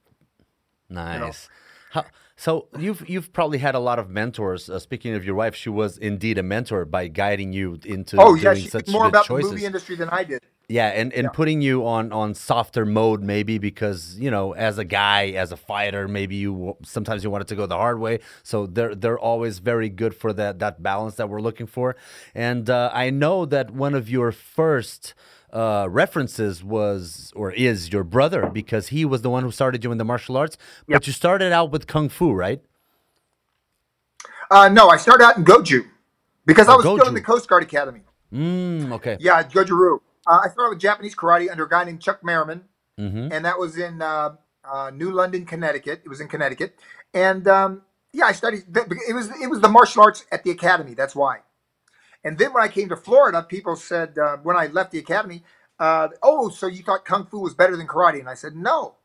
Nice. How, so you've you've probably had a lot of mentors. Uh, speaking of your wife, she was indeed a mentor by guiding you into oh yeah she such more about choices. the movie industry than i did Yeah, and, and Yeah. putting you on on softer mode maybe because you know as a guy as a fighter maybe you sometimes you wanted to go the hard way. So they're they're always very good for that that balance that we're looking for. And uh, I know that one of your first uh, references was or is your brother because he was the one who started you in the martial arts. But you started out with kung fu, right? uh no i started out in goju because i Oh, was still in the coast guard academy Mm, okay. Yeah, Goju-Ryu. Uh, I started with Japanese karate under a guy named Chuck Merriman, Mm-hmm. and that was in uh, uh, New London, Connecticut. It was in Connecticut, and um, yeah, I studied. It was it was the martial arts at the academy. That's why. And then when I came to Florida, people said uh, when I left the academy, uh, "Oh, so you thought kung fu was better than karate?" And I said, "No.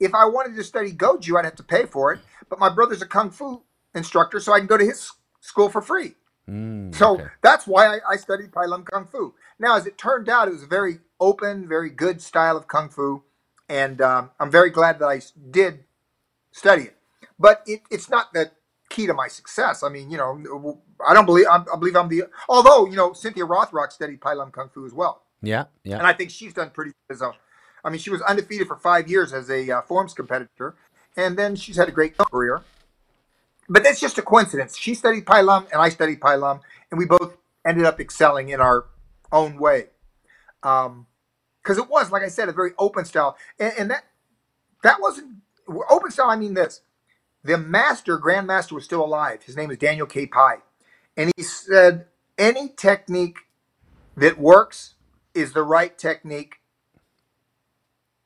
If I wanted to study Goju, I'd have to pay for it. But my brother's a kung fu instructor, so I can go to his school for free." Mm, So okay. that's why I, I studied Pai Lum Kung Fu. Now, as it turned out, it was a very open, very good style of Kung Fu. And um, I'm very glad that I did study it. But it, it's not the key to my success. I mean, you know, I don't believe, I'm, I believe I'm the, although, you know, Cynthia Rothrock studied Pai Lum Kung Fu as well. Yeah, yeah. And I think she's done pretty good as a, I mean, she was undefeated for five years as a uh, forms competitor. And then she's had a great career. But that's just a coincidence. She studied Pai Lum and I studied Pai Lum, and we both ended up excelling in our own way. Um, because it was, like I said, a very open style. And, and that that wasn't open style. I mean this: the master, grandmaster, was still alive. His name is Daniel K. Pai, and he said any technique that works is the right technique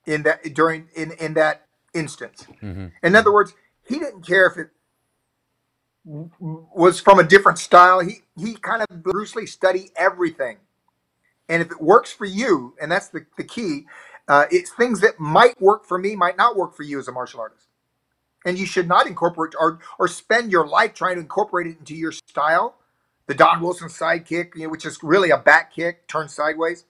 in that during in in that instance. Mm-hmm. In other words, he didn't care if it was from a different style. He he kind of Lee study everything, and if it works for you, and that's the the key, uh, it's things that might work for me might not work for you as a martial artist, and you should not incorporate or or spend your life trying to incorporate it into your style. The Don Wilson side kick, you know, which is really a back kick turned sideways.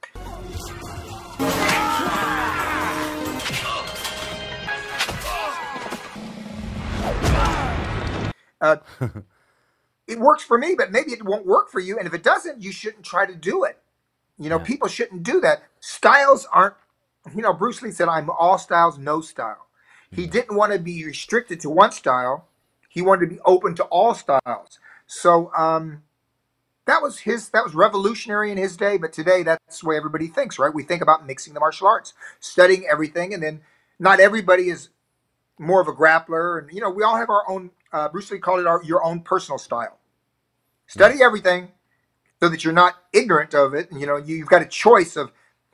Uh, [laughs] it works for me, but maybe it won't work for you. And if it doesn't, you shouldn't try to do it. You know, people shouldn't do that. Styles aren't, you know, Bruce Lee said, I'm all styles, no style. He didn't want to be restricted to one style. He wanted to be open to all styles. So um, that was his, that was revolutionary in his day. But today, that's the way everybody thinks, right? We think about mixing the martial arts, studying everything. And then not everybody is more of a grappler. And, you know, we all have our own, uh, Bruce Lee called it our, your own personal style. Study everything so that you're not ignorant of it. And, you know, you, you've got a choice of,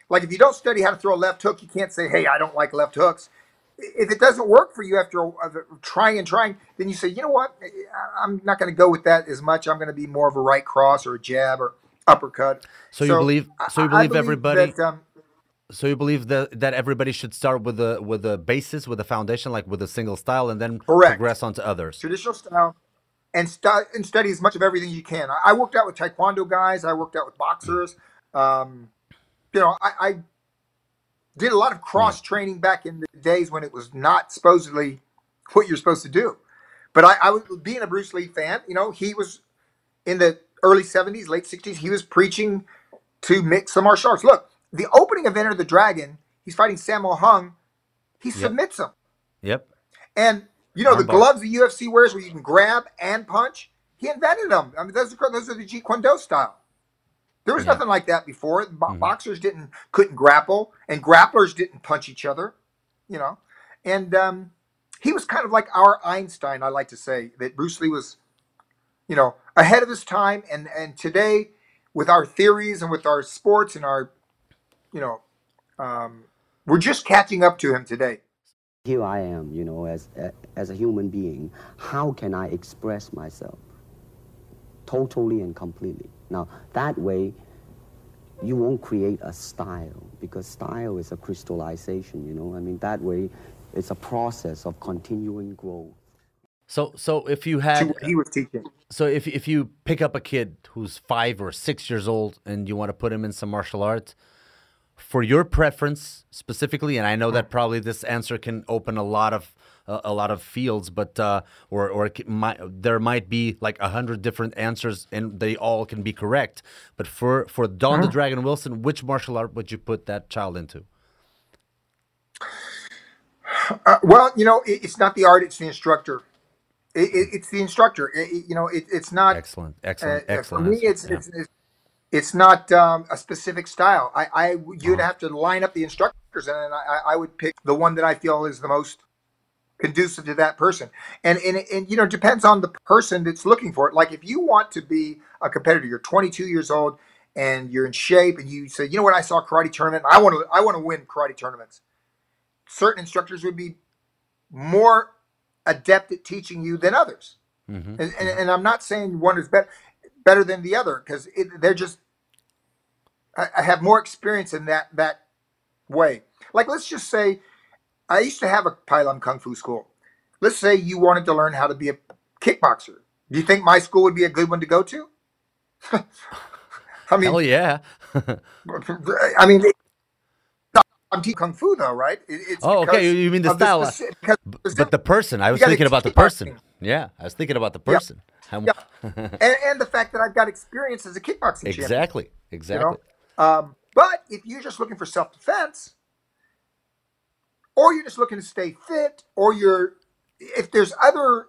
like, if you don't study how to throw a left hook, you can't say, hey, I don't like left hooks. If it doesn't work for you after a, of trying and trying, then you say, you know what? I- I'm not going to go with that as much. I'm going to be more of a right cross or a jab or uppercut. So you believe- so you I- I believe everybody- that, um, So you believe that that everybody should start with a with a basis, with a foundation, like with a single style, and then Correct. progress onto others. traditional style, and, stu- and study as much of everything you can. I, I worked out with taekwondo guys. I worked out with boxers. Um, you know, I, I did a lot of cross training back in the days when it was not supposedly what you're supposed to do. But I, I was being a Bruce Lee fan. You know, he was in the early 70s, late 60s. He was preaching to mix some martial arts. Look, the opening of Enter the Dragon, he's fighting Sammo Hung. He submits him. Yep. And you know the Armbar. gloves the UFC wears, where you can grab and punch. He invented them. I mean, those are those are the Jeet Kune Do style. There was Yeah. nothing like that before. Bo- Mhm. Boxers didn't couldn't grapple, and grapplers didn't punch each other. You know, and um, he was kind of like our Einstein. I like to say that Bruce Lee was, you know, ahead of his time. And and today, with our theories and with our sports and our, you know, um, we're just catching up to him today. Here I am, you know, as a, as a human being. How can I express myself totally and completely? Now, that way, you won't create a style because style is a crystallization, you know. I mean, that way, it's a process of continuing growth. So so if you To had he was teaching. so if if you pick up a kid who's five or six years old and you want to put him in some martial arts, for your preference specifically, and I know that probably this answer can open a lot of a, a lot of fields, but uh, or or it might, there might be like a hundred different answers and they all can be correct. But for for Don the Dragon Wilson, which martial art would you put that child into? Uh, well, you know, it, it's not the art; it's the instructor. It, it, it's the instructor. You know, it, it's not. Excellent, excellent, excellent. For me, it's, Yeah. it's it's it's not um, a specific style. I, I you'd have to line up the instructors, and I, I would pick the one that I feel is the most conducive to that person. And and and you know, it depends on the person that's looking for it. Like if you want to be a competitor, you're 22 years old and you're in shape, and you say, you know what, I saw a karate tournament. I want to I want to win karate tournaments. Certain instructors would be more adept at teaching you than others Mhm. and, and, and I'm not saying one is better better than the other because they're just I, I have more experience in that that way. Like let's just say I used to have a Pai Lum Kung Fu school. Let's say you wanted to learn how to be a kickboxer. Do you think my school would be a good one to go to? [laughs] I mean, Hell yeah! [laughs] I mean, I'm teaching kung fu though, right? It- It's Oh, okay, you- mean the style. of the but the person, I was thinking about the person. Yeah, I was thinking about the person. How- Yeah. and, and the fact that I've got experience as a kickboxing champion. exactly, you exactly. know? Um, but if you're just looking for self defense, or you're just looking to stay fit, or you're if there's other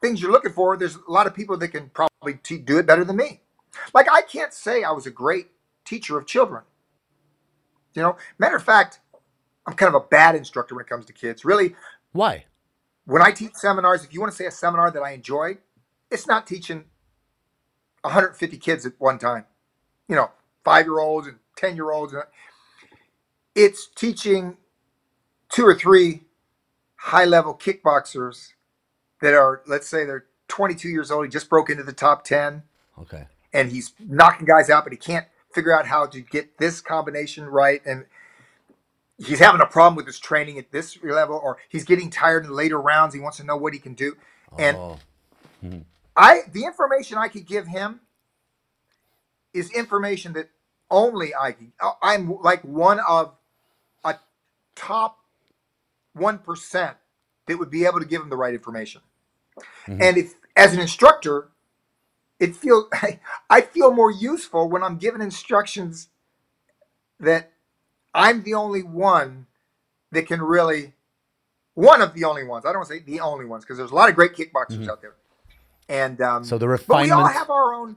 things you're looking for, there's a lot of people that can probably te- do it better than me. Like I can't say I was a great teacher of children. You know, matter of fact, I'm kind of a bad instructor when it comes to kids. Really, Why? when I teach seminars, if you want to say a seminar that I enjoy, it's not teaching 150 kids at one time. You know, five year olds and 10 year olds. It's teaching two or three high level kickboxers that are, let's say they're 22 years old. He just broke into the top 10 Okay. and he's knocking guys out, but he can't figure out how to get this combination right. And he's having a problem with his training at this level, or he's getting tired in later rounds. He wants to know what he can do. And oh, hmm. I, the information I could give him is information that only I can. Uh, I'm like one of a top one percent that would be able to give him the right information. Mm-hmm. And if, as an instructor, it feel [laughs] I feel more useful when I'm given instructions that I'm the only one that can really one of the only ones. I don't want to say the only ones because there's a lot of great kickboxers out there. And um, So the but we all refinement- have our own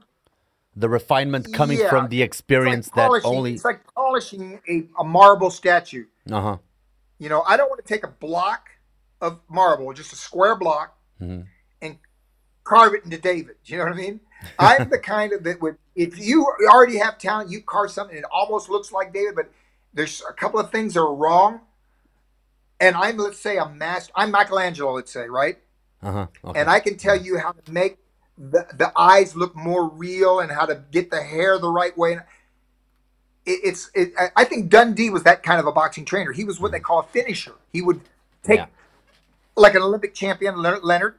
the refinement coming Yeah, from the experience it's like that polishing- only. it's like polishing a, a marble statue. Uh huh. You know, I don't want to take a block of marble, just a square block, Mhm. and carve it into David. You know what I mean? I'm the [laughs] kind of that would, if you already have talent, you carve something and it almost looks like David, but there's a couple of things that are wrong. And I'm, let's say, a master. I'm Michelangelo, let's say, right? Uh huh. Okay. and I can tell you how to make the, the eyes look more real and how to get the hair the right way. It, it's it, I- think Dundee was that kind of a boxing trainer. He was what they call a finisher. He would take Yeah. like an Olympic champion Leonard, Leonard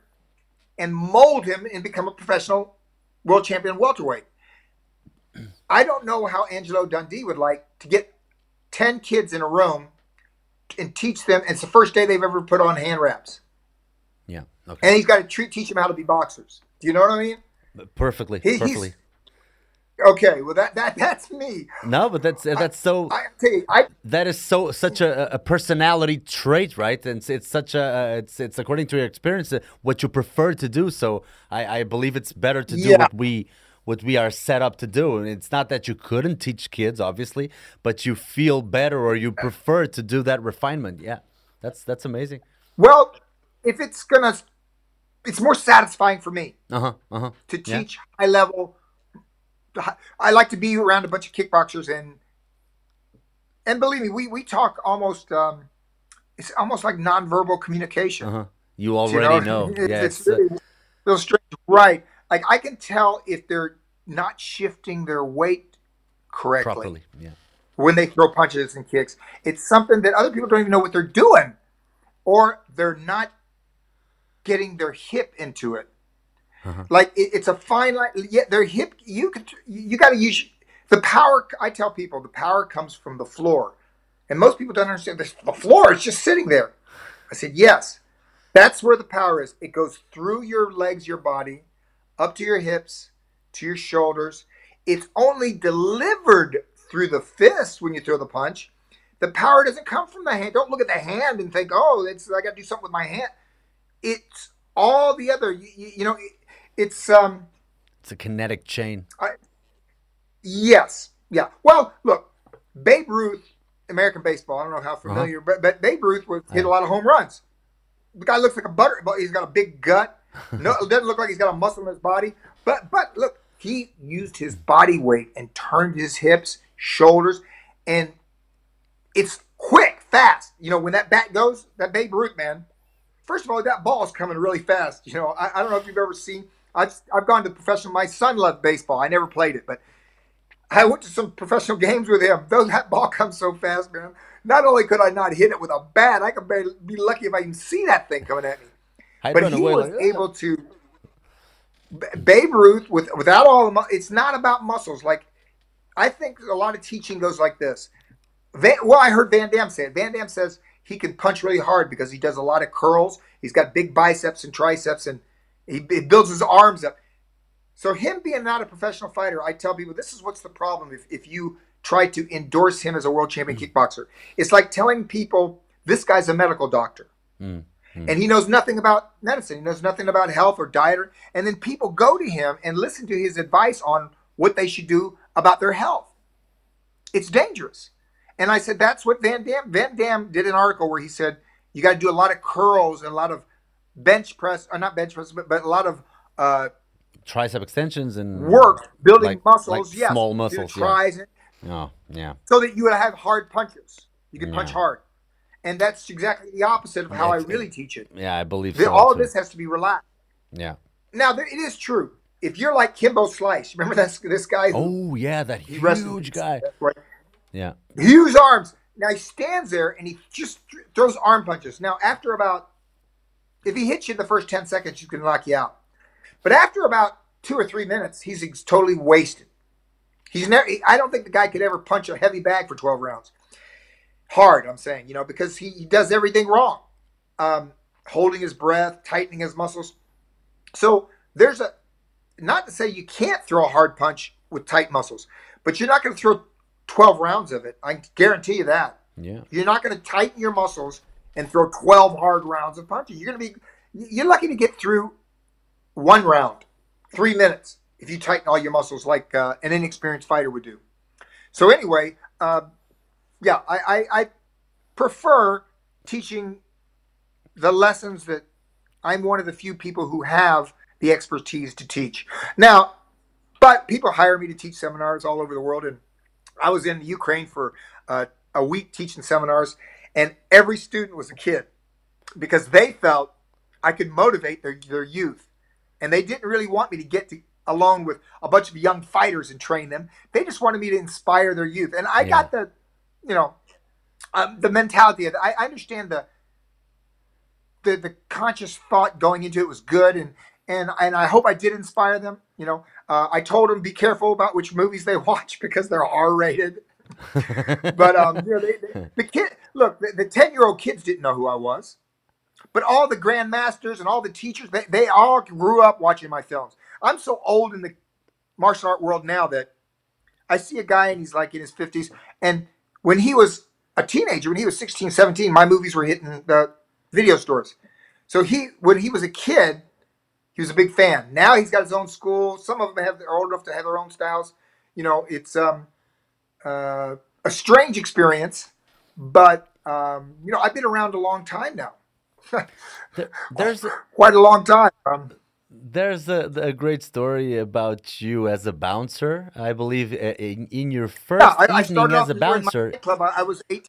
and mold him and become a professional world champion welterweight. I don't know how Angelo Dundee would like to get 10 kids in a room and teach them. It's the first day they've ever put on hand wraps. Yeah. Okay. And he's got to treat, teach them how to be boxers. Do you know what I mean? Perfectly. He- perfectly. Okay, well that that that's me. No, but that's that's so. I tell you, I that is so such a, a personality trait, right? And it's, it's such a it's it's according to your experience uh, what you prefer to do. So I, I believe it's better to do Yeah. what we what we are set up to do. And it's not that you couldn't teach kids, obviously, but you feel better or you prefer to do that refinement. Yeah, that's that's amazing. well, if it's gonna, it's more satisfying for me Uh huh. Uh huh. to Yeah. teach high level. I like to be around a bunch of kickboxers and and believe me, we we talk almost. um It's almost like nonverbal communication. Uh huh. You You already know. It's, [laughs] Yeah. it's It's, uh, really real strange, right? Like I can tell if they're not shifting their weight correctly properly. Yeah. when they throw punches and kicks. It's something that other people don't even know what they're doing, or they're not getting their hip into it. Uh-huh. Like it, it's a fine line. Yeah, their hip. You could. You got to use the power. I tell people the power comes from the floor, and most people don't understand this. The floor is just sitting there. I said yes. That's where the power is. It goes through your legs, your body, up to your hips, to your shoulders. It's only delivered through the fist when you throw the punch. The power doesn't come from the hand. Don't look at the hand and think, "Oh, it's I got to do something with my hand." It's all the other. You, you, know, it's um. It's a kinetic chain. I, Yes. Yeah. Well, look, Babe Ruth, American baseball. I don't know how familiar, but but Babe Ruth was hit a lot of home runs. The guy looks like a butter, but he's got a big gut. No, [laughs] it doesn't look like he's got a muscle in his body. But but look, he used his body weight and turned his hips, shoulders, and it's quick, fast. You know, when that bat goes, that Babe Ruth man. First of all, that ball is coming really fast. You know, I, I don't know if you've ever seen. I've I've gone to professional. My son loved baseball. I never played it, but I went to some professional [laughs] games with him. Though that ball comes so fast, man. Not only could I not hit it with a bat, I could barely be lucky if I even see that thing coming at me. I'd But he was like, able to. Babe Ruth, with without all the, it's not about muscles. Like I think a lot of teaching goes like this. Van, well, I heard Van Damme say it. Van Damme says he can punch really hard because he does a lot of curls. He's got big biceps and triceps, and he, he builds his arms up. So him being not a professional fighter, I tell people this is what's the problem if, if you try to endorse him as a world champion hmm. kickboxer. It's like telling people this guy's a medical doctor. Hmm. Hmm. And he knows nothing about medicine. He knows nothing about health or diet. Or, and then people go to him and listen to his advice on what they should do about their health. It's dangerous. And I said, that's what Van Damme, Van Damme did an article where he said, you got to do a lot of curls and a lot of bench press, or not bench press, but, but a lot of uh, tricep extensions and work building like- muscles. like yes, small muscles. the yeah. Oh, yeah. so that you would have hard punches. You can punch hard. And that's exactly the opposite of how I That's- really teach it. Yeah, I believe The- so. all of this has to be relaxed. Yeah. Now, there, it is true. If you're like Kimbo Slice, [laughs] remember that's this guy who Oh, yeah, that wrestled- huge guy. right? Yeah. huge arms. Now he stands there and he just th- throws arm punches. Now, after about, if he hits you in the first 10 seconds, going to knock you out. But after about two or three minutes, he's totally wasted. He's never, he- I don't think the guy could ever punch a heavy bag for 12 rounds. Hard, I'm saying, you know, because he, he does everything wrong. Um, holding his breath, tightening his muscles. So there's a, not to say you can't throw a hard punch with tight muscles, but you're not going to throw 12 rounds of it. I guarantee you that. Yeah. You're not going to tighten your muscles and throw 12 hard rounds of punches. You're going to be, you're lucky to get through one round, three minutes, if you tighten all your muscles like uh, an inexperienced fighter would do. So, anyway, uh, yeah, I, I, I prefer teaching the lessons that I'm one of the few people who have the expertise to teach. Now, but people hire me to teach seminars all over the world, and I was in Ukraine for uh, a week teaching seminars, and every student was a kid because they felt I could motivate their, their youth. And they didn't really want me to get to, along with a bunch of young fighters and train them. They just wanted me to inspire their youth. And I Yeah. got the, you know, um, the mentality of I, I understand the, the the conscious thought going into it was good and and and I hope I did inspire them. You know, uh, I told them be careful about which movies they [laughs] watch because they're R rated. [laughs] but um, you know, they, they, the kid look the ten year old kids didn't know who I was, but all the grandmasters and all the teachers they, they all grew up watching my films. I'm so old in the martial art world now that I see a guy and he's like in his 50s, and when he was a teenager, when he was 16, 17, my movies were hitting the video stores. So he, when he was a kid, he was a big fan. Now he's got his own school. Some of them have are old enough to have their own styles. You know, it's um, uh, a strange experience, but um, you know, I've been around a long time now. There, [laughs] there's quite a long time. Um, there's a, a great story about you as a bouncer. I believe uh, in, in your first yeah, I, I evening started as a bouncer, club. I, I was 18.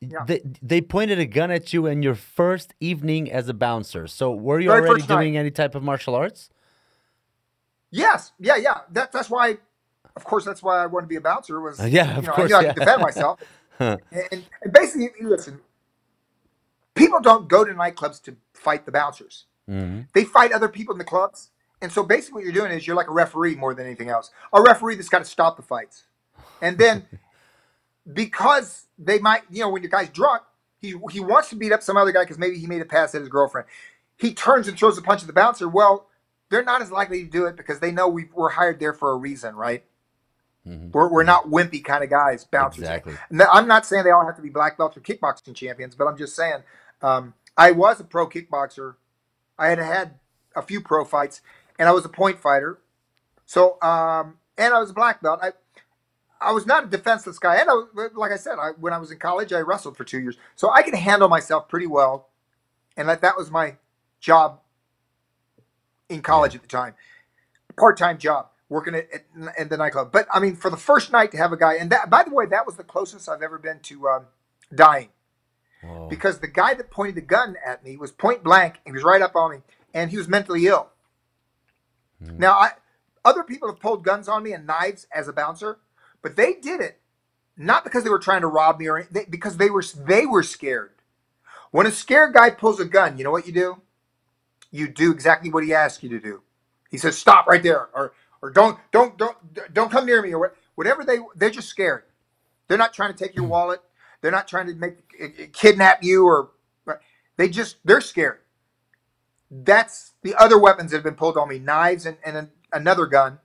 Yeah. they, they pointed a gun at you in your first evening as a bouncer. So were you Very already doing any type of martial arts? Yes, yeah, yeah. That, that's why, of course, that's why I wanted to be a bouncer. Was yeah, of you know, course, I knew I yeah. could defend myself. [laughs] and, and basically, listen, people don't go to nightclubs to fight the bouncers. Mhm. They fight other people in the clubs. And so basically, what you're doing is you're like a referee more than anything else. A referee that's got to stop the fights. And then [laughs] because they might, you know, when your guy's drunk, he, he wants to beat up some other guy because maybe he made a pass at his girlfriend. He turns and throws a punch at the bouncer. Well, they're not as likely to do it because they know we we're hired there for a reason, right? We're, we're not wimpy kind of guys, bouncers. Exactly. I'm not saying they all have to be black belts or kickboxing champions, but I'm just saying um, I was a pro kickboxer. I had had a few pro fights, and I was a point fighter. So, um, and I was a black belt. I, I was not a defenseless guy, and I was, like I said, I, when I was in college, I wrestled for two years, so I could handle myself pretty well, and that that was my job in college at the time, part time job working at, at, at the nightclub. But I mean, for the first night to have a guy, and that by the way, that was the closest I've ever been to um, dying Whoa. because the guy that pointed the gun at me was point blank. And he was right up on me, and he was mentally ill. Now, I other people have pulled guns on me and knives as a bouncer, but they did it not because they were trying to rob me or they, because they were they were scared. When a scared guy pulls a gun, you know what you do? You do exactly what he asks you to do. He says, "Stop right there," or or don't don't don't don't come near me, or whatever they they're just scared. They're not trying to take your wallet. They're not trying to make uh, kidnap you or they just they're scared. That's the other weapons that have been pulled on me, knives and, and another gun.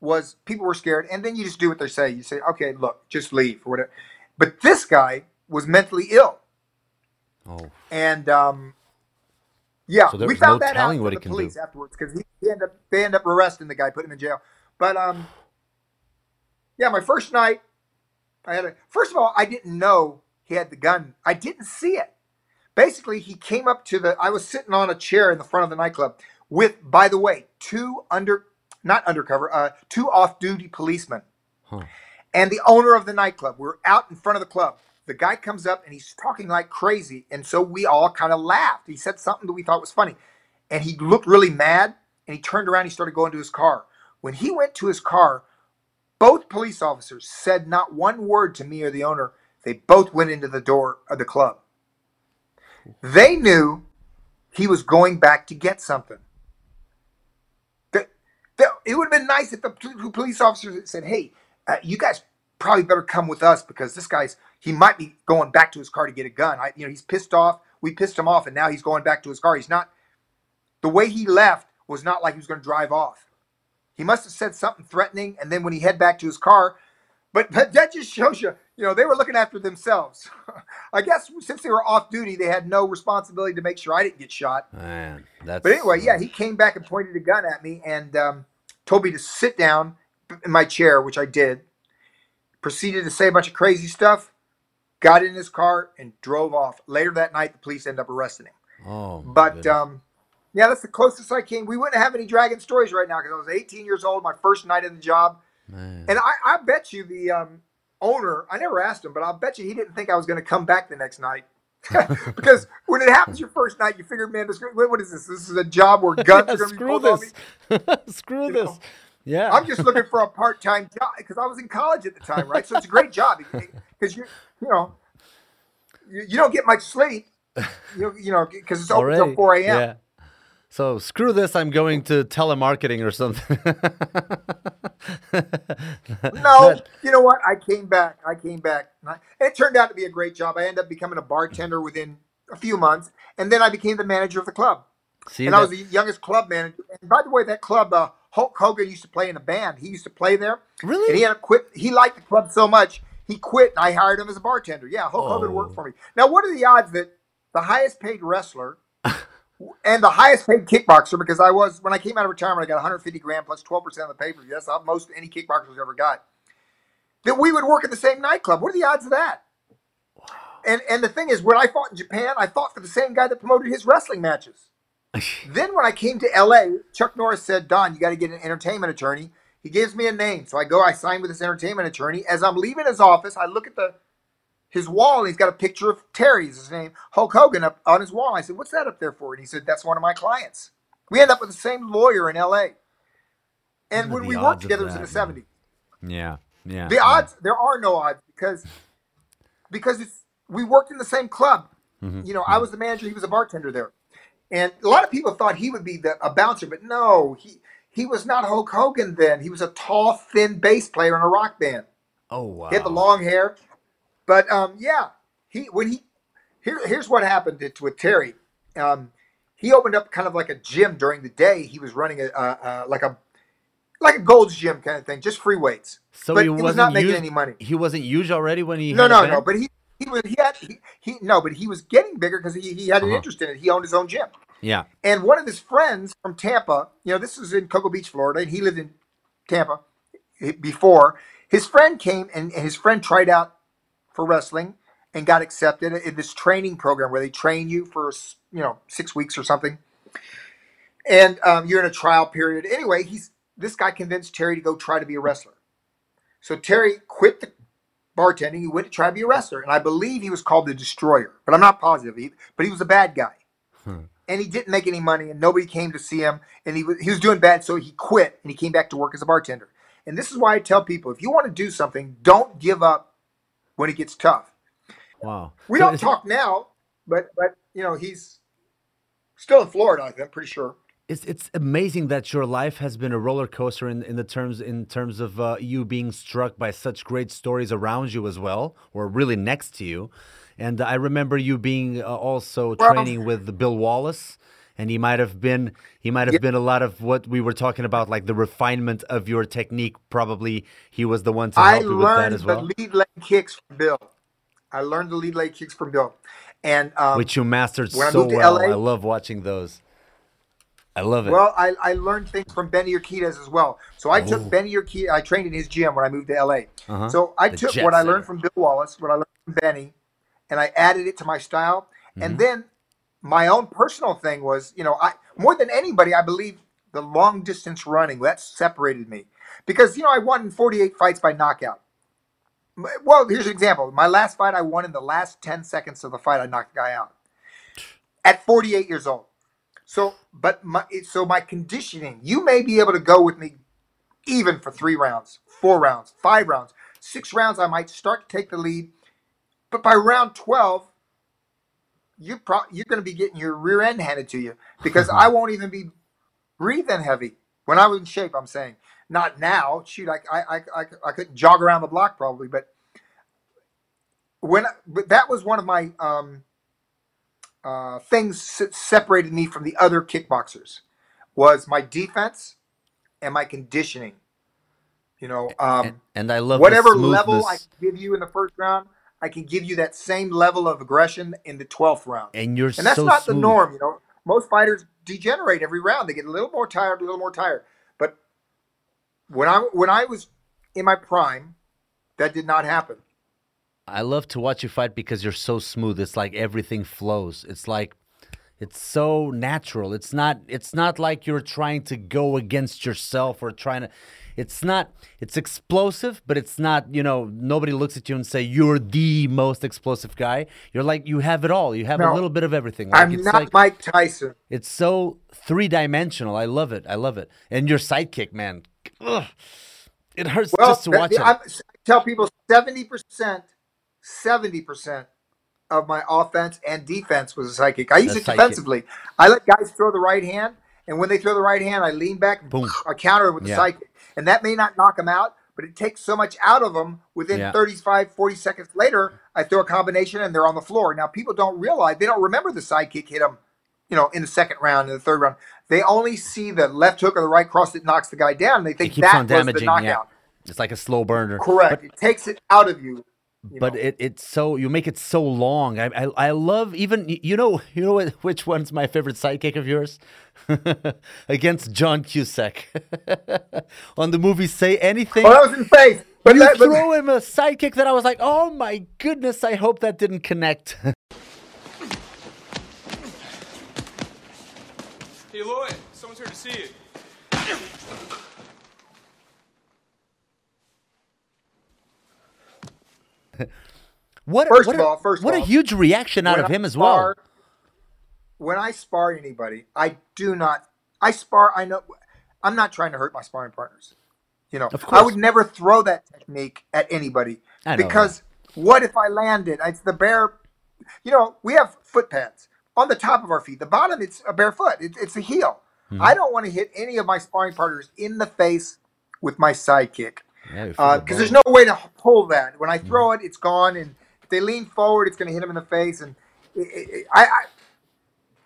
Was people were scared, and then you just do what they say. You say, "Okay, look, just leave" or whatever. But this guy was mentally ill, Oh, and um, yeah, So we was found no that telling out what from he the can do. police afterwards because he, he ended up they ended up arresting the guy, putting him in jail. But um, yeah, my first night, I had a first of all, I didn't know he had the gun. I didn't see it. Basically, he came up to the. I was sitting on a chair in the front of the nightclub with, by the way, two under, not undercover, uh, two off-duty policemen Huh. and the owner of the nightclub. We're out in front of the club. The guy comes up and he's talking like crazy, and so we all kind of laughed. He said something that we thought was funny, and he looked really mad. And he turned around. He started going to his car. When he went to his car, both police officers said not one word to me or the owner. They both went into the door of the club. They knew he was going back to get something. It would have been nice if the pol- police officers said, "Hey, uh, you guys probably better come with us because this guy's he might be going back to his car to get a gun. I, you know, he's pissed off. We pissed him off, and now he's going back to his car. He's not. The way he left was not like he was going to drive off. He must have said something threatening, and then when he head back to his car, but, but that just shows you, you know, they were looking after themselves. [laughs] I guess since they were off duty, they had no responsibility to make sure I didn't get shot. man, that's. But anyway, yeah, he came back and pointed a gun at me and um, told me to sit down in my chair, which I did. Proceeded to say a bunch of crazy stuff. Got in his car and drove off. Later that night, the police end up arresting him. Oh, But um, yeah, that's the closest I came. We wouldn't have any dragon stories right now because I was 18 years old, my first night in the job. Man. And I, I bet you the um, owner, I never asked him, but I'll bet you he didn't think I was going to come back the next night. [laughs] because when it happens your first night, you figure, man, this, what is this? This is a job where guns Yeah, [laughs] are going to be screw pulled on me. this. [laughs] screw You this. know, Yeah. I'm just looking for a part-time job because I was in college at the time, right? So it's a great job [laughs] because you, you know, you, you don't get much sleep, you, you know, because it's open until 4 a.m. Yeah. So screw this. I'm going to telemarketing or something. [laughs] No, you know what? I came back. I came back. And It turned out to be a great job. I ended up becoming a bartender within a few months, and then I became the manager of the club. See, and I was the youngest club manager. And by the way, that club, uh, Hulk Hogan used to play in a band. He used to play there. Really? And he had to quit. He liked the club so much, he quit, and I hired him as a bartender. Yeah, Hulk Hogan Oh. worked for me. Now, what are the odds that the highest paid wrestler [laughs] and the highest paid kickboxer, because I was, when I came out of retirement, I got 150 grand plus 12% of the pay per view. That's the most any kickboxer's ever got. That we would work at the same nightclub. What are the odds of that? And and the thing is, when I fought in Japan, I fought for the same guy that promoted his wrestling matches. Then when I came to LA, Chuck Norris said, Don, you got to get an entertainment attorney. He gives me a name. So I go, I sign with this entertainment attorney. As I'm leaving his office, I look at the his wall and he's got a picture of Terry's his name, Hulk Hogan up on his wall. I said, What's that up there for? And he said, That's one of my clients. We end up with the same lawyer in LA. And when we worked together, it was in the that, man? 70s. yeah, yeah. The yeah. odds there are no odds because because it's we worked in the same club. Mm-hmm. You know, I was the manager, he was a bartender there. And a lot of people thought he would be the, a bouncer, but no, he he was not Hulk Hogan then. He was a tall, thin bass player in a rock band. Oh wow. He had the long hair. But um, yeah, he when he here here's what happened to, with Terry. Um, he opened up kind of like a gym during the day. He was running a, a, a like a like a Gold's Gym kind of thing, just free weights. So he he was wasn't making used- any money. He wasn't huge already when he No, no, no. But he he was he had he, he no, but he was getting bigger because he, he had an Uh-huh. interest in it. He owned his own gym. yeah. And one of his friends from Tampa, you know, this was in Cocoa Beach, Florida, and he lived in Tampa eh, before. His friend came and, and his friend tried out for wrestling and got accepted in this training program where they train you for you know six weeks or something, and um, you're in a trial period. Anyway, he's this guy convinced Terry to go try to be a wrestler. So Terry quit the bartending. He went to try to be a wrestler, and I believe he was called the Destroyer, but I'm not positive. He, but he was a bad guy hmm. and he didn't make any money and nobody came to see him and he was, he was doing bad so he quit and he came back to work as a bartender and this is why i tell people if you want to do something don't give up when it gets tough Wow. we don't talk now but but you know he's still in florida i think pretty sure It's it's amazing that your life has been a roller coaster in, in the terms in terms of uh, you being struck by such great stories around you as well, or really next to you. And I remember you being uh, also Well- training with Bill Wallace, and he might have been he might have been a lot of what we were talking about, like the refinement of your technique. Probably he was the one to i help you with that as well, I learned the lead leg kicks from bill i learned the lead leg kicks from bill and um, which you mastered so well. LA I love watching those. I love it. Well, I, I learned things from Benny Urquidez as well. So I Oh. took Benny Urquidez. I trained in his gym when I moved to LA. Uh-huh. So I The took what I learned from Bill Wallace, what I learned from Benny, and I added it to my style. Mm-hmm. And then my own personal thing was, you know, I more than anybody, I believe the long distance running that separated me because you know I won 48 fights by knockout. Well, here's an example. My last fight, I won in the last 10 seconds of the fight. I knocked the guy out at 48 years old. So, but my so my conditioning, you may be able to go with me even for three rounds, four rounds, five rounds, six rounds. I might start to take the lead, but by round 12, you're pro- you're going to be getting your rear end handed to you because I won't even be breathing heavy when I was in shape. I'm saying not now. Shoot, I I I, I, I couldn't jog around the block probably, but when but that was one of my um, uh, things that separated me from the other kickboxers was my defense and my conditioning. You know, um, and, and I love the whatever level I smoothness. give you in the first round, I can give you that same level of aggression in the twelfth round. and you're And that's so not the smooth. norm. You know, most fighters degenerate every round. They get a little more tired, a little more tired. But when I when I was in my prime, that did not happen. I love to watch you fight because you're so smooth. It's like everything flows. It's like it's so natural. It's not it's not like you're trying to go against yourself or trying to it's not it's explosive, but it's not, you know, nobody looks at you and say you're the most explosive guy. You're like you have it all. You have a little bit of everything. Like I'm it's not like Mike Tyson. it's so three-dimensional. I love it. I love it. And your sidekick, man. Ugh. It hurts Well, just to that- watch it. I'm- tell people seventy percent, seventy percent of my offense and defense was a sidekick. I use it defensively. I let guys throw the right hand, and when they throw the right hand, I lean back, and Boom. [sighs] I counter it with the Yeah. side kick, and that may not knock them out, but it takes so much out of them. Within Yeah. 35, 40 seconds later, I throw a combination, and they're on the floor. Now people don't realize they don't remember the sidekick hit them, you know, in the second round, in the third round. They only see the left hook or the right cross that knocks the guy down. And they think that was the damaging. Yeah. It's like a slow burner. Correct. But- it takes it out of you. You but know. it, it's so you make it so long. I, I I love even you know [laughs] you know which one's my favorite sidekick of yours [laughs] against John Cusack [laughs] on the movie Say Anything. oh, that was in face. But, you that, but throw him a sidekick that I was like, oh my goodness! I hope that didn't connect. Hey, Lloyd, someone's here to see you. What First what of a, all- first what a huge reaction out of I him as well. When I spar anybody, I do not. I spar. I know. I'm not trying to hurt my sparring partners. You know, Of I would never throw that technique at anybody I because what if I landed? It's the bare. You know, we have foot pads on the top of our feet. The bottom, it's a bare foot. It, it's a heel. Mm-hmm. I don't want to hit any of my sparring partners in the face with my sidekick Yeah, you the because there's no way to pull that. When I Mm-hmm. throw it, it's gone, and if they lean forward, it's going to hit them in the face. And it, it, I, I,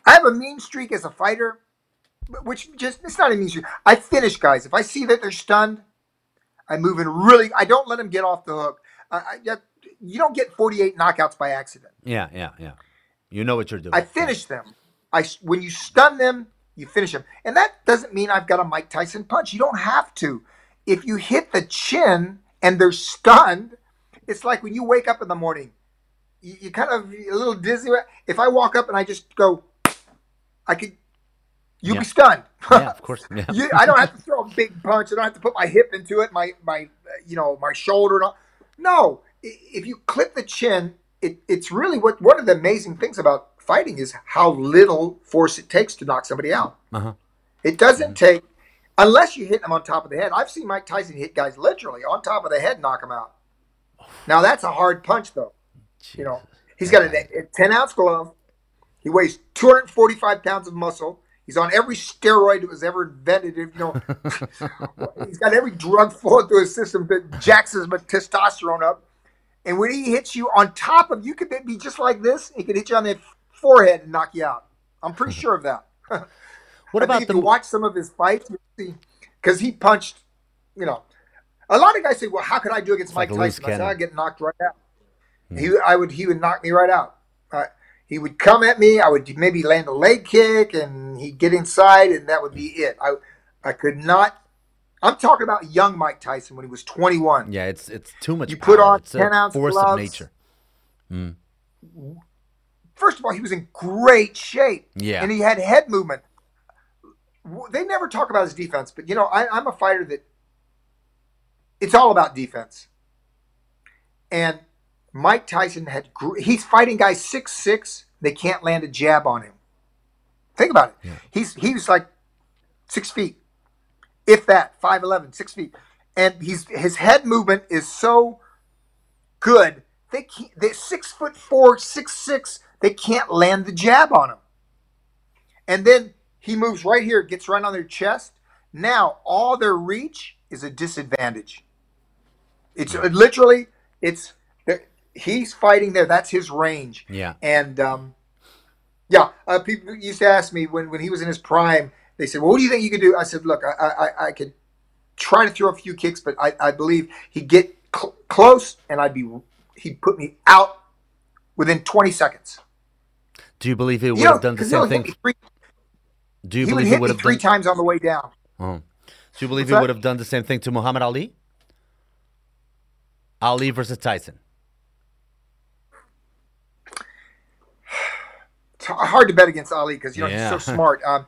I have a mean streak as a fighter, which just it's not a mean streak. I finish guys if I see that they're stunned. I move in really. I don't let them get off the hook. I, I, you don't get 48 knockouts by accident. Yeah, yeah, yeah. You know what you're doing. I finish them. I when you stun them, you finish them, and that doesn't mean I've got a Mike Tyson punch. You don't have to. If you hit the chin and they're stunned, it's like when you wake up in the morning, you, you kind of a little dizzy. If I walk up and I just go, I could, you'll Yeah. be stunned. Yeah, of course. [laughs] Yeah. you, I don't have to throw a big punch. I don't have to put my hip into it, my my you know my shoulder. No, if you clip the chin, it, it's really what one of the amazing things about fighting is how little force it takes to knock somebody out. Uh-huh. It doesn't take unless you hit them on top of the head. I've seen Mike Tyson hit guys literally on top of the head, knock them out. Now that's a hard punch, though. You know, he's got a, a ten ounce glove. He weighs 245 pounds of muscle. He's on every steroid that was ever invented. You know, [laughs] he's got every drug flowing through his system that jacks his testosterone up. And when he hits you on top of, you could be just like this. He could hit you on the forehead and knock you out. I'm pretty sure of that. [laughs] What I about if the you watch some of his fights, see, because he punched, you know, a lot of guys say, "Well, how could I do against like Mike loose Tyson?" I said, cannon. "I get knocked right out." He, I would, he would knock me right out. Uh, he would come at me. I would maybe land a leg kick, and he'd get inside, and that would be it. I, I could not. I'm talking about young Mike Tyson when he was 21. Yeah, it's it's too much. You put on it's a 10 ounce force of gloves. nature. First of all, he was in great shape. Yeah. And he had head movement. They never talk about his defense, but you know, I, I'm a fighter that it's all about defense. And Mike Tyson had, gr- he's fighting guys six six. They can't land a jab on him. Think about it. He's, he was like six feet, if that, 5'11, six feet. And he's, his head movement is so good. They can't, they're six foot four, six six. They can't land the jab on him. And then he moves right here, gets right on their chest. Now all their reach is a disadvantage. It's uh, literally it's he's fighting there. That's his range. Yeah. And um, yeah, uh, people used to ask me when when he was in his prime. They said, "Well, what do you think you could do?" I said, "Look, I I, I could try to throw a few kicks, but I, I believe he'd get cl- close and I'd be he'd put me out within 20 seconds. Do you believe he would You know, have done the same thing? three- Do you he would believe he hit would have three done? times on the way down. Oh. Do you believe What's he would have done the same thing to Muhammad Ali? Ali versus Tyson. It's hard to bet against Ali because you know Yeah. he's so [laughs] smart. Um,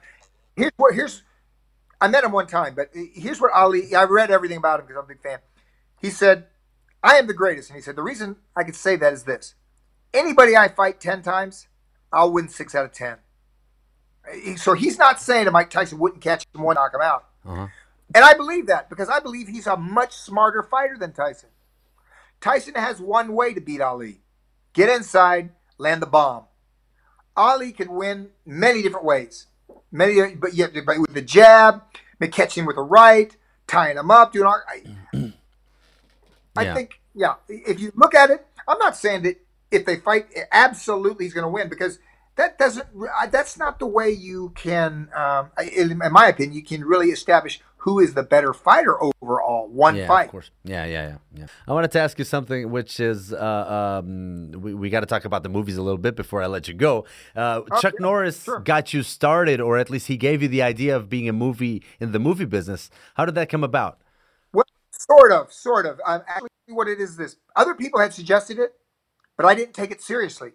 here's what here's I met him one time, but here's what Ali. I read everything about him because I'm a big fan. He said, "I am the greatest," and he said the reason I could say that is this: anybody I fight ten times, I'll win six out of ten. So he's not saying that Mike Tyson wouldn't catch him one, knock him out. Uh-huh. And I believe that because I believe he's a much smarter fighter than Tyson. Tyson has one way to beat Ali get inside, land the bomb. Ali can win many different ways. many, but yet, but with the jab, catching with the right, tying him up, doing all. I, I think, yeah, if you look at it, I'm not saying that if they fight, absolutely he's going to win because that doesn't. That's not the way you can, um, in, in my opinion, you can really establish who is the better fighter overall. One yeah, fight. of course. Yeah, yeah, yeah, yeah. I wanted to ask you something, which is uh, um, we, we got to talk about the movies a little bit before I let you go. Uh, Chuck yeah, Norris sure. got you started, or at least he gave you the idea of being a movie in the movie business. How did that come about? Well, sort of, sort of. Um, actually, what it is this: other people had suggested it, but I didn't take it seriously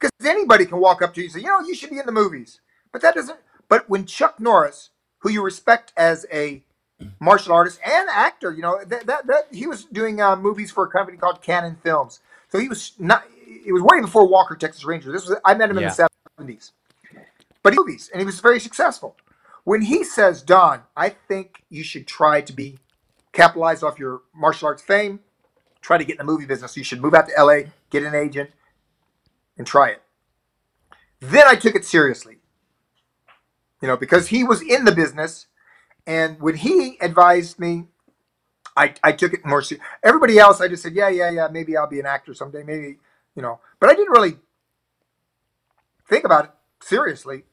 because anybody can walk up to you and say, you know, you should be in the movies, but that doesn't. But when Chuck Norris, who you respect as a martial artist and actor, you know that that, that he was doing uh, movies for a company called Cannon Films, so he was not. It was way before Walker Texas Ranger. This was I met him in Yeah. the seventies, but he movies and he was very successful. When he says, "Don, I think you should try to be capitalize off your martial arts fame, try to get in the movie business. You should move out to LA, get an agent, and try it. Then I took it seriously. You know, because he was in the business, and when he advised me, I, I took it more seriously. Everybody else, I just said, yeah, yeah, yeah, maybe I'll be an actor someday, maybe, you know. But I didn't really think about it seriously.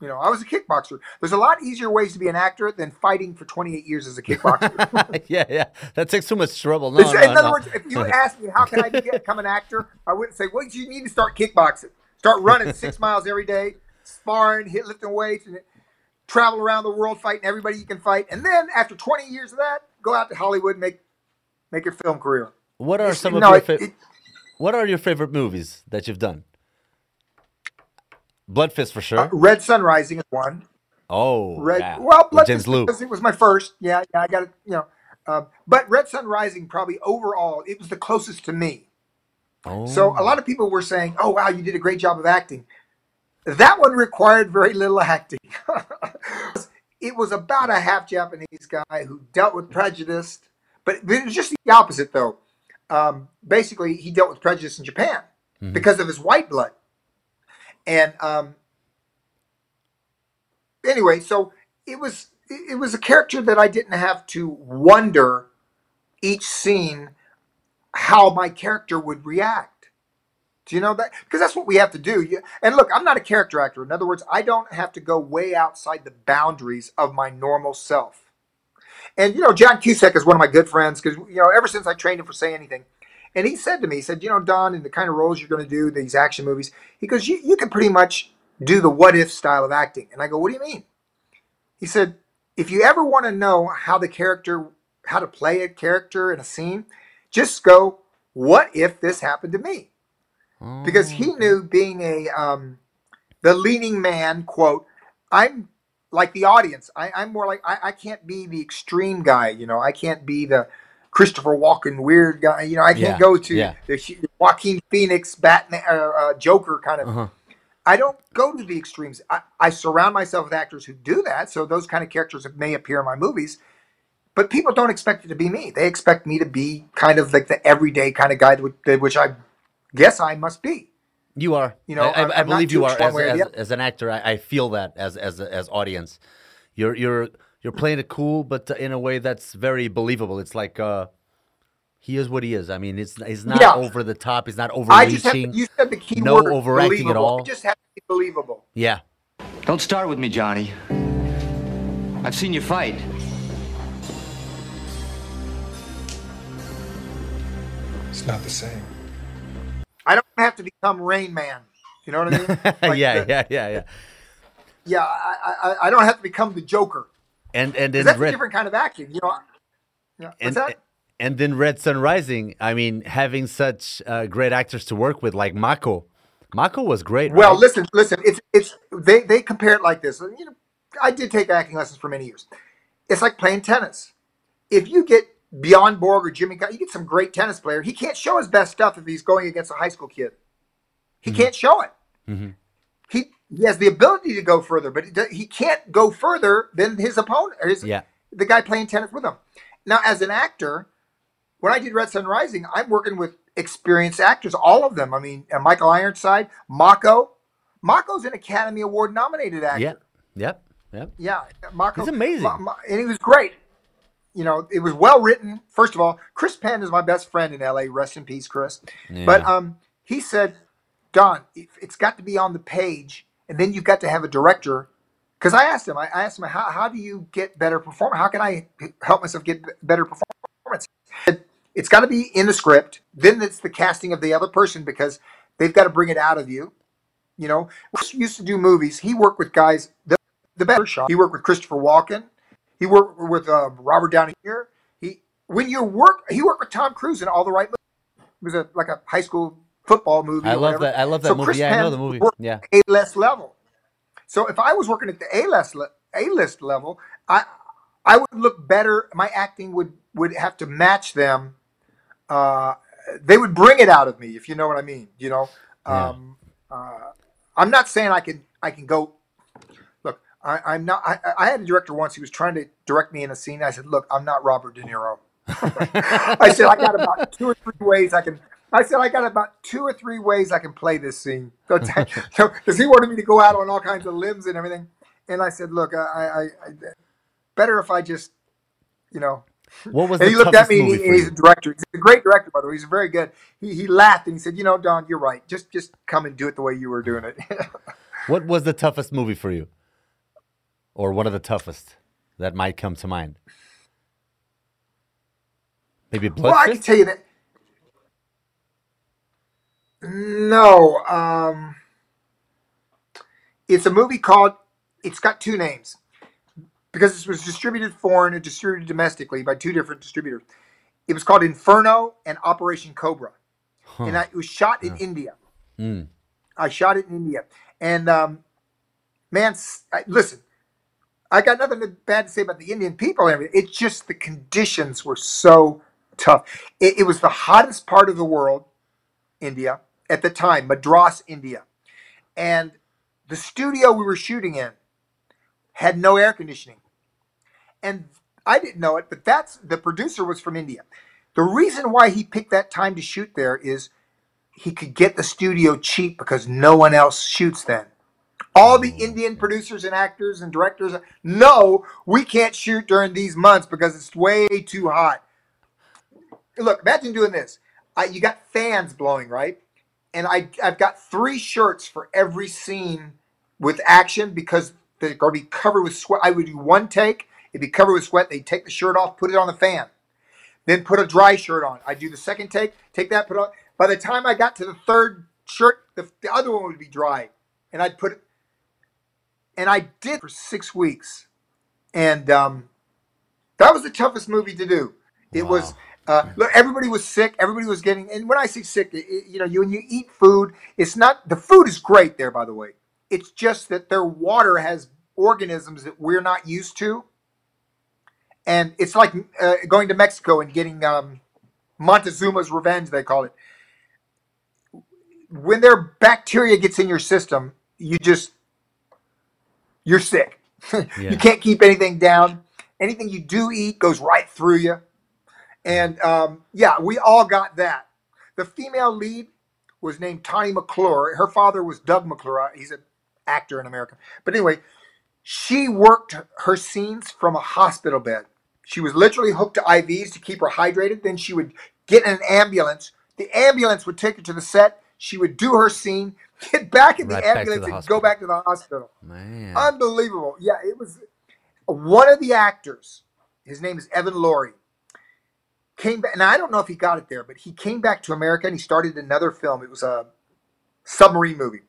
You know, I was a kickboxer. There's a lot easier ways to be an actor than fighting for 28 years as a [laughs] kickboxer. [laughs] yeah, yeah. That takes too much trouble. No, no, in other no. words, if you ask me how can I [laughs] become an actor, I wouldn't say, well, you need to start kickboxing. Start running six miles every day, sparring, hit lifting weights, and travel around the world fighting everybody you can fight. And then after 20 years of that, go out to Hollywood and make make your film career. What are It's- some of your it- fa- it- What are your favorite movies that you've done? Blood Fist for sure. uh, Red Sun Rising is one. oh, Red, yeah. well, With Blood James Fist because it was my first. Yeah, yeah, I got it. You know, um, but Red Sun Rising probably overall it was the closest to me. Oh. So a lot of people were saying, "Oh wow, you did a great job of acting." That one required very little acting. [laughs] it was about a half Japanese guy who dealt with prejudice, but it was just the opposite though. Um, basically, he dealt with prejudice in Japan because of his white blood, and um, anyway, so it was it was a character that I didn't have to wonder each scene how my character would react. Do you know that? Because that's what we have to do. You, and look, I'm not a character actor. In other words, I don't have to go way outside the boundaries of my normal self. And you know, John Cusack is one of my good friends because you know, ever since I trained him for Say Anything, and he said to me, he said, you know, Don, in the kind of roles you're going to do, these action movies, he goes, you, you can pretty much do the what if style of acting. And I go, what do you mean? He said, if you ever want to know how the character, how to play a character in a scene, just go, what if this happened to me? Because he knew being a um, the leading man, quote, I'm like the audience. I, I'm more like I, I can't be the extreme guy, you know. I can't be the Christopher Walken weird guy, you know. I can't Yeah, go to yeah. the Joaquin Phoenix Batman, uh, uh, Joker kind of. Uh-huh. I don't go to the extremes. I, I surround myself with actors who do that, so those kind of characters may appear in my movies. But people don't expect it to be me. They expect me to be kind of like the everyday kind of guy, that- which I guess I must be. You are. You know, I, I, I believe you are as, one way or as, as an actor. I, I feel that as as as audience, you're you're you're playing it cool, but in a way that's very believable. It's like uh, he is what he is. I mean, it's he's not Yeah. over the top. He's not I just have overreaching. you said the key no word overacting at believable. all. I just have to be believable. yeah. Don't start with me, Johnny. I've seen you fight. It's not the same. I don't have to become Rain Man. You know what I mean? [laughs] Like yeah, the- yeah, yeah, yeah. yeah. I, I, I don't have to become the Joker. And and then that's a different kind of acting. You know. Yeah. What's and that? and then Red Sun Rising. I mean, having such uh, great actors to work with, like Mako. Mako was great. Well, right? listen, listen. It's it's they they compare it like this. You know, I did take acting lessons for many years. It's like playing tennis. If you get Bjorn Borg or Jimmy, you get some great tennis player. He can't show his best stuff if he's going against a high school kid. He Mm-hmm. can't show it. He he has the ability to go further, but he do- he can't go further than his opponent or his Yeah. the guy playing tennis with him. Now, as an actor, when I did Red Sun Rising, I'm working with experienced actors, all of them. I mean, uh, Michael Ironside, Mako. Mako's an Academy Award nominated actor. Yeah, Yep. Yep. Yeah, Mako. He's amazing. Ma- Ma- and he was great. You know, it was well written. First of all, Chris Penn is my best friend in LA. Rest in peace, Chris. But Yeah. um, he said, Don, it- it's got to be on the page, and then you've got to have a director. Because I asked him, I asked him, how, how do you get better performance? How can I help myself get better performance? It's got to be in the script. Then it's the casting of the other person because they've got to bring it out of you. You know, used to do movies. He worked with guys, the, the better shot. He worked with Christopher Walken. He worked with uh, Robert Downey Jr. He when you work, he worked with Tom Cruise in All the Right Moves. It was a like a high school football movie. I love that. I love that So movie. Chris Yeah, I know the movie. Yeah. A list level. So if I was working at the A list A list level, I I would look better. My acting would would have to match them. Uh, they would bring it out of me, if you know what I mean. You know, Yeah. um, uh, I'm not saying I can I can go. Look, I, I'm not. I, I had a director once. He was trying to direct me in a scene. I said, "Look, I'm not Robert De Niro." [laughs] I said, "I got about two or three ways I can." I said, "I got about two or three ways I can play this scene." So, [laughs] [laughs] because he wanted me to go out on all kinds of limbs and everything, and I said, "Look, I, I, I better if I just, you know." What was And he looked at me. And he, he's a director. He's a great director, by the way. He's very good. He, he laughed and he said, "You know, Don, you're right. Just just come and do it the way you were doing it." [laughs] What was the toughest movie for you? Or one of the toughest that might come to mind? Maybe Blood well, I can tell you that. No, um, it's a movie called. It's got two names because it was distributed foreign and distributed domestically by two different distributors. It was called Inferno and Operation Cobra, and I, it was shot in India. Mm. I shot it in India, and um, man, s- I- listen, I got nothing bad to say about the Indian people. and everything. It's just the conditions were so tough. It, it was the hottest part of the world, India, at the time, Madras, India, and the studio we were shooting in had no air conditioning, and I didn't know it, but that's the producer was from India. The reason why he picked that time to shoot there is he could get the studio cheap because no one else shoots then. All the Indian mm. producers and actors and directors no, we can't shoot during these months because it's way too hot. Look, imagine doing this. I, you got fans blowing, right? And I, I've got three shirts for every scene with action because they're going to be covered with sweat. I would do one take, it'd be covered with sweat. They'd take the shirt off, put it on the fan then put a dry shirt on. I do the second take, take that, put on. By the time I got to the third shirt, the, the other one would be dry, and I'd put it. And I did for six weeks, and um, that was the toughest movie to do. It was. Uh, look, everybody was sick. Everybody was getting, and when I say sick, it, it- you know, you when you eat food, it's not the food is great there. By the way, it's just that their water has organisms that we're not used to and it's like uh, going to Mexico and getting um, Montezuma's revenge. They call it. When their bacteria gets in your system, you just you're sick. [laughs] Yeah. you can't keep anything down. Anything you do eat goes right through you. And um, yeah, we all got that. The female lead was named Tane McClure. Her father was Doug McClure. He's an actor in America. But anyway, she worked her scenes from a hospital bed. She was literally hooked to IVs to keep her hydrated. Then she would get in an ambulance. The ambulance would take her to the set. She would do her scene, get back in the Right back to ambulance, the and hospital. go back to the hospital. Man. Unbelievable. Yeah, it was one of the actors. His name is Evan Lurie. Came back, and I don't know if he got it there, but he came back to America and he started another film. It was a submarine movie.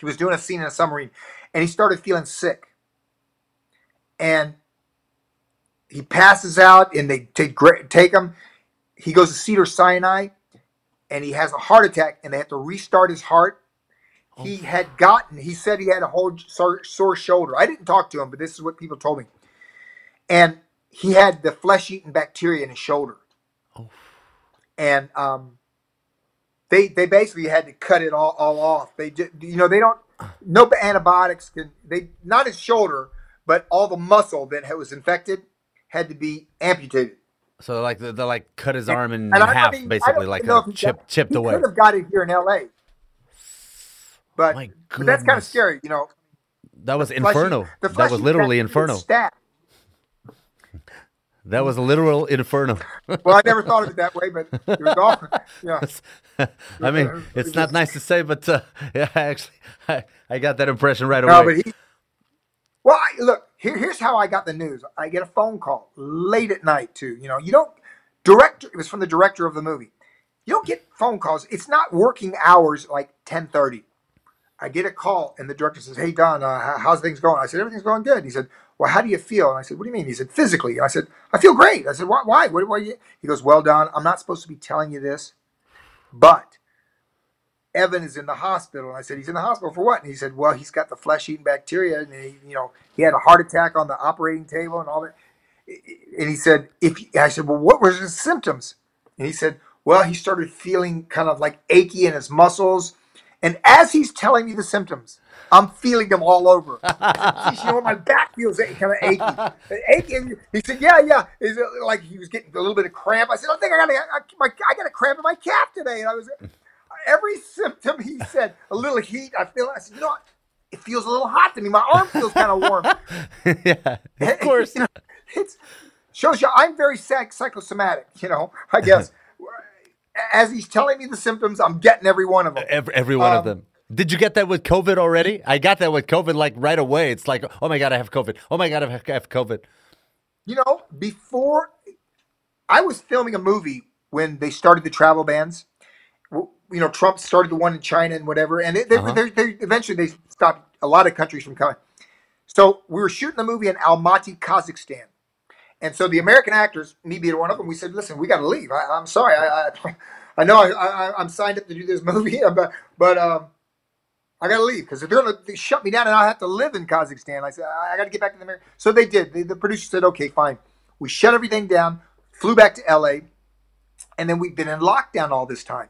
He was doing a scene in a submarine, and he started feeling sick. And he passes out, and they take take him. He goes to Cedars-Sinai, and he has a heart attack, and they have to restart his heart. He oh. had gotten. He said he had a whole sore, sore shoulder. I didn't talk to him, but this is what people told me. And he had the flesh-eating bacteria in his shoulder. And um, they they basically had to cut it all, all off. They just, you know they don't no antibiotics can they not his shoulder, but all the muscle that was infected had to be amputated. So like they they, like cut his And- arm in, and in half, mean, basically, like a he chip got- chipped he away. could have got it here in L.A. But, but that's kind of scary, you know. That was the fleshy- Inferno. That was literally Inferno. That was a literal inferno. [laughs] Well, I never thought of it that way, but it was all yeah. [laughs] I mean, it's not nice to say, but uh, [laughs] yeah, actually, I, I got that impression right No, away. but he. Well, I, look here. Here's how I got the news. I get a phone call late at night too. You know, you don't director. It was from the director of the movie. You don't get phone calls. It's not working hours like ten thirty. I get a call and the director says, "Hey Don, uh, how's things going?" I said, "Everything's going good." He said, "Well, how do you feel?" And I said, "What do you mean?" He said, "Physically." I said, "I feel great." I said, "Why? Why? What, what you? He goes, "Well, Don, I'm not supposed to be telling you this, but Evan is in the hospital." And I said, "He's in the hospital for what?" And he said, "Well, he's got the flesh-eating bacteria, and he, you know, he had a heart attack on the operating table and all that." And he said, "If I said, well, what were his symptoms?" And he said, "Well, he started feeling kind of like achy in his muscles." And as he's telling me the symptoms, I'm feeling them all over. Said, you know? My back feels kind of achy. achy. He said, "Yeah, yeah." Is it like he was getting a little bit of cramp? I said, "I think I got a, I, my, I got a cramp in my calf today." And I was every symptom he said, a little heat. I feel. I said, "You know what? It feels a little hot to me. My arm feels kind of warm." [laughs] yeah, of course. You [laughs] know, it's shows you I'm very psych- psychosomatic. You know, I guess. [laughs] As he's telling me the symptoms, I'm getting every one of them. Every, every one of Um, them. Did you get that with COVID already? I got that with COVID like right away. It's like, oh my god, I have COVID. Oh my god, I have, COVID. You know, before I was filming a movie when they started the travel bans. You know, Trump started the one in China and whatever, and they, they, Uh-huh. they, they eventually they stopped a lot of countries from coming. So we were shooting the movie in Almaty, Kazakhstan, and so the American actors, me being one of them, we said, "Listen, we got to leave. I, I'm sorry, I, I, [laughs] I know I, I, I'm signed up to do this movie, [laughs] but but um, I got to leave because if they're going to shut me down and I have to live in Kazakhstan, I said I, got to get back to the America. So they did. The, the producer said, "Okay, fine." We shut everything down, flew back to LA, and then we've been in lockdown all this time.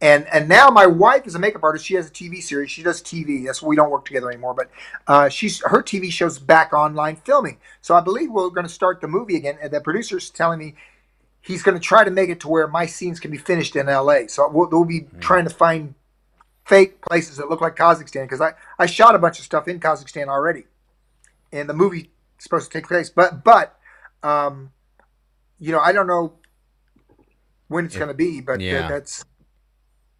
And and now my wife is a makeup artist. She has a TV series. She does TV. That's why we don't work together anymore. But uh, she's her TV show's back online filming. So I believe we're going to start the movie again. And the producer's telling me he's going to try to make it to where my scenes can be finished in LA. So we'll, we'll be trying to find fake places that look like Kazakhstan because I, I shot a bunch of stuff in Kazakhstan already, and the movie is supposed to take place. But but um, you know I don't know when it's going to be, but Yeah. that, that's